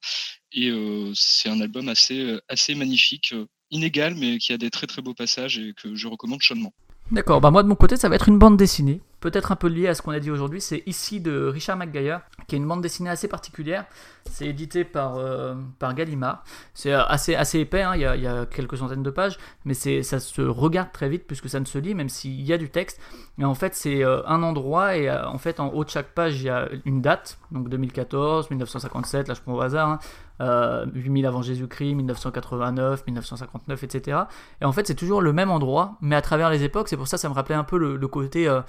Et euh, c'est un album assez, assez magnifique, euh, inégal, mais qui a des très très beaux passages et que je recommande chaudement. D'accord, bah moi de mon côté ça va être une bande dessinée, peut-être un peu liée à ce qu'on a dit aujourd'hui, c'est ici de Richard McGuire, qui est une bande dessinée assez particulière, c'est édité par, euh, par Gallimard, c'est assez, assez épais, hein, il, y a, il y a quelques centaines de pages, mais ça se regarde très vite puisque ça ne se lit, même s'il y a du texte, et en fait c'est euh, un endroit, et euh, en fait en haut de chaque page il y a une date, donc 2014, 1957, là je prends au hasard, hein, euh, 8000 avant Jésus-Christ, 1989, 1959, etc. Et en fait, c'est toujours le même endroit, mais à travers les époques. C'est pour ça que ça me rappelait un peu le, côté euh,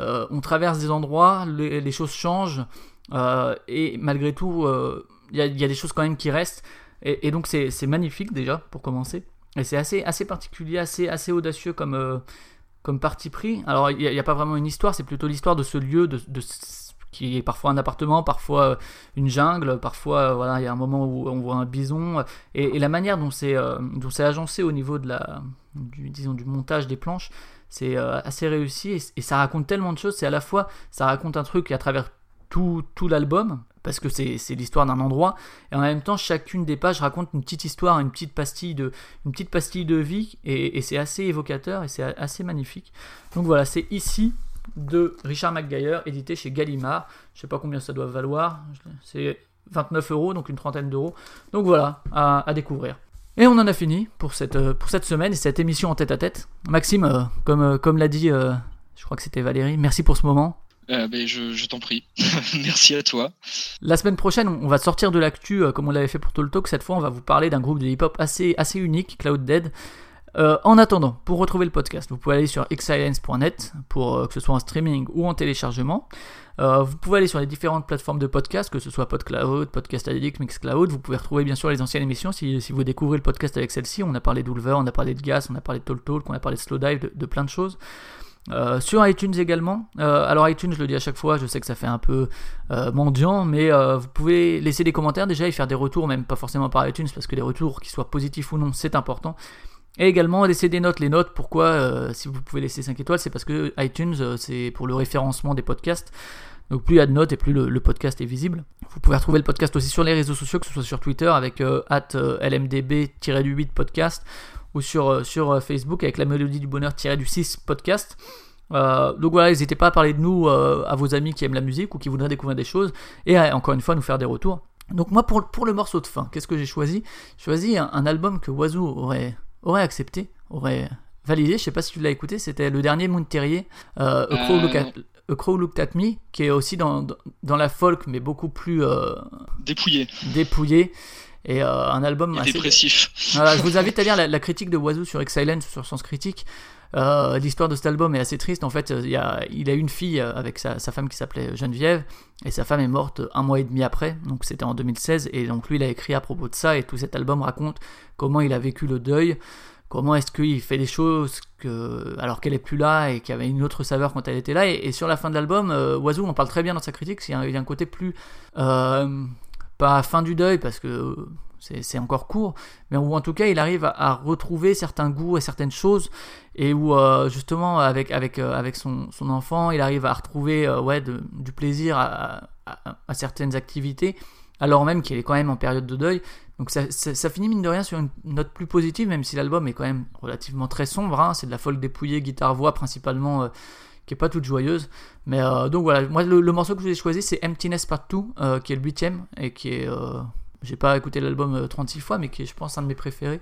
euh, on traverse des endroits, les, choses changent, euh, et malgré tout, euh, il y, a, des choses quand même qui restent. Et, donc, c'est magnifique déjà, pour commencer. Et c'est assez, assez particulier, assez, assez audacieux comme, euh, comme parti pris. Alors, il n'y a, pas vraiment une histoire, c'est plutôt l'histoire de ce lieu, de, de qui est parfois un appartement, parfois euh, une jungle, parfois euh, voilà, il y a un moment où on voit un bison, et, la manière dont c'est euh, agencé au niveau de la, du, disons, du montage des planches, c'est euh, assez réussi, et, ça raconte tellement de choses, c'est à la fois, ça raconte un truc à travers tout, tout l'album, parce que c'est l'histoire d'un endroit, et en même temps, chacune des pages raconte une petite histoire, une petite pastille de, une petite pastille de vie, et c'est assez évocateur, et c'est assez magnifique. Donc voilà, c'est ici de Richard McGuire, édité chez Gallimard. Je sais pas combien ça doit valoir. C'est 29 euros, donc une trentaine d'euros. Donc voilà, à, à découvrir. Et on en a fini pour cette, euh, pour cette semaine et cette émission en tête à tête. Maxime, euh, comme, euh, comme l'a dit, euh, je crois que c'était Valérie, merci pour ce moment. Euh, ben, je je t'en prie. Merci à toi. La semaine prochaine, on va sortir de l'actu euh, comme on l'avait fait pour Talk. Cette fois, on va vous parler d'un groupe de hip-hop assez, assez unique, Cloud Dead. Euh, en attendant, pour retrouver le podcast, vous pouvez aller sur xsilence.net pour euh, que ce soit en streaming ou en téléchargement. Euh, vous pouvez aller sur les différentes plateformes de podcast, que ce soit PodCloud, Podcast Addict, Mixcloud. Vous pouvez retrouver bien sûr les anciennes émissions si, vous découvrez le podcast avec celle-ci. On a parlé d'Ulver, on a parlé de Gas, on a parlé de Talk Talk, on a parlé de Slowdive, de, de plein de choses. Sur iTunes également. Alors iTunes, je le dis à chaque fois, je sais que ça fait un peu mendiant, mais vous pouvez laisser des commentaires déjà et faire des retours, même pas forcément par iTunes, parce que les retours, qu'ils soient positifs ou non, c'est important. Et également laisser des notes. Les notes, pourquoi euh, Si vous pouvez laisser 5 étoiles, c'est parce que iTunes, euh, c'est pour le référencement des podcasts. Donc plus il y a de notes et plus le, podcast est visible. Vous pouvez retrouver le podcast aussi sur les réseaux sociaux, que ce soit sur Twitter avec euh, at lmdb-du8 podcast ou sur, euh, sur euh, Facebook avec la mélodie du bonheur-du 6 podcast. Euh, donc voilà, n'hésitez pas à parler de nous euh, à vos amis qui aiment la musique ou qui voudraient découvrir des choses et encore une fois nous faire des retours. Donc moi pour, pour le morceau de fin, qu'est-ce que j'ai choisi? J'ai choisi un, un album que Wazoo aurait, aurait accepté, aurait validé, je sais pas si tu l'as écouté, c'était le dernier Moon Terrier, euh, A, Crow Euh, Look at, A Crow Looked at Me, qui est aussi dans, dans, la folk mais beaucoup plus euh, Dépouillé dépouillé et euh, un album et assez, dépressif. voilà, je vous invite à lire la, la critique de Wazoo sur Excellence, sur Sens Critique. Euh, L'histoire de cet album est assez triste. En fait, il, y a, il une fille avec sa, femme qui s'appelait Geneviève, et sa femme est morte un mois et demi après, donc c'était en 2016. Et donc lui, il a écrit à propos de ça, et tout cet album raconte comment il a vécu le deuil, comment est-ce qu'il fait des choses alors qu'elle est plus là et qu'il y avait une autre saveur quand elle était là. Et, sur la fin de l'album, euh, Oiseau en parle très bien dans sa critique, il y a, un côté plus, euh, pas fin du deuil parce que c'est encore court, mais où en tout cas il arrive à, retrouver certains goûts et certaines choses, et où euh, justement avec, avec, avec son, son, enfant, il arrive à retrouver ouais, du plaisir à, certaines activités, alors même qu'il est quand même en période de deuil. Donc ça, finit mine de rien sur une note plus positive, même si l'album est quand même relativement très sombre. Hein. C'est de la folk dépouillée, guitare-voix principalement, euh, qui est pas toute joyeuse. Mais euh, donc voilà, moi le, morceau que je vous ai choisi c'est Emptiness Part 2, euh, qui est le huitième et qui est... j'ai pas écouté l'album 36 fois, mais qui est je pense un de mes préférés.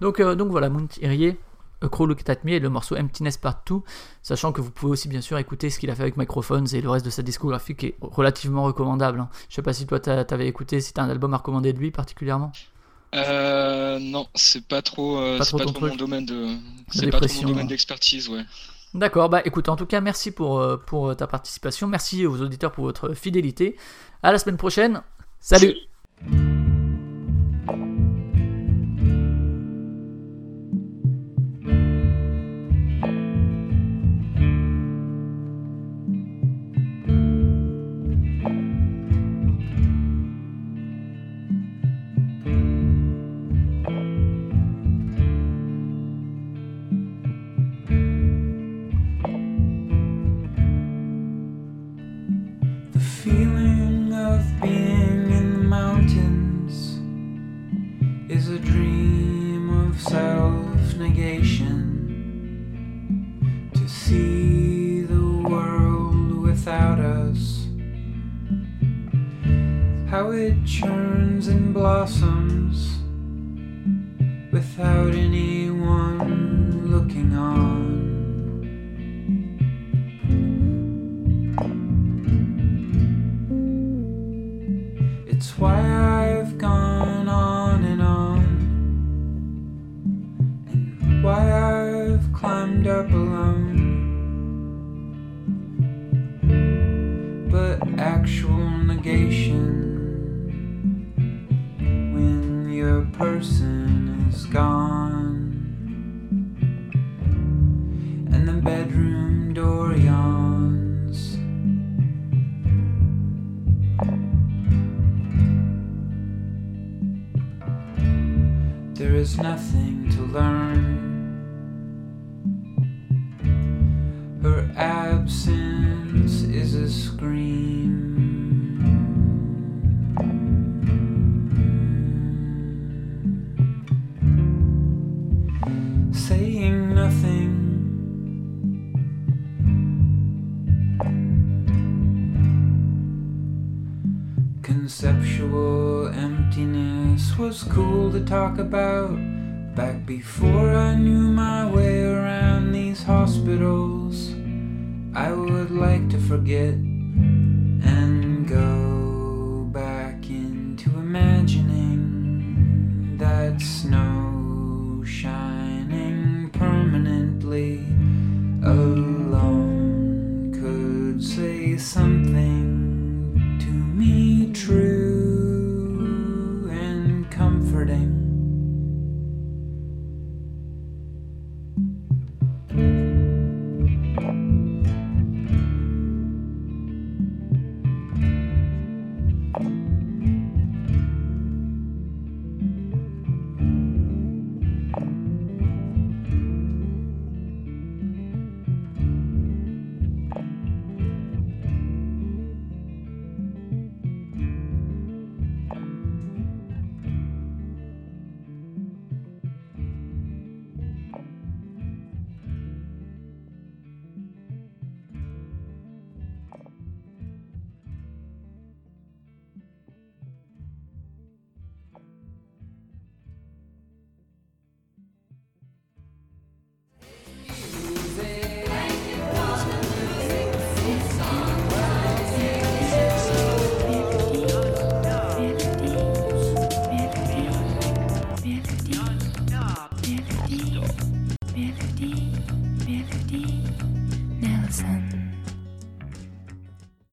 Donc, donc voilà, Moon A Crow Look At Me et le morceau Emptiness Part 2, sachant que vous pouvez aussi bien sûr écouter ce qu'il a fait avec Microphones et le reste de sa discographie qui est relativement recommandable. Hein. Je sais pas si toi t'avais écouté, si t'as un album à recommander de lui particulièrement. Euh, non, c'est pas trop, euh, pas trop, mon domaine de, c'est pas trop mon domaine d'expertise, ouais. D'accord, bah écoute, en tout cas, merci pour, euh, pour ta participation, merci aux auditeurs pour votre fidélité. À la semaine prochaine, salut. Thank you. Was cool to talk about back before I knew my way around these hospitals. I would like to forget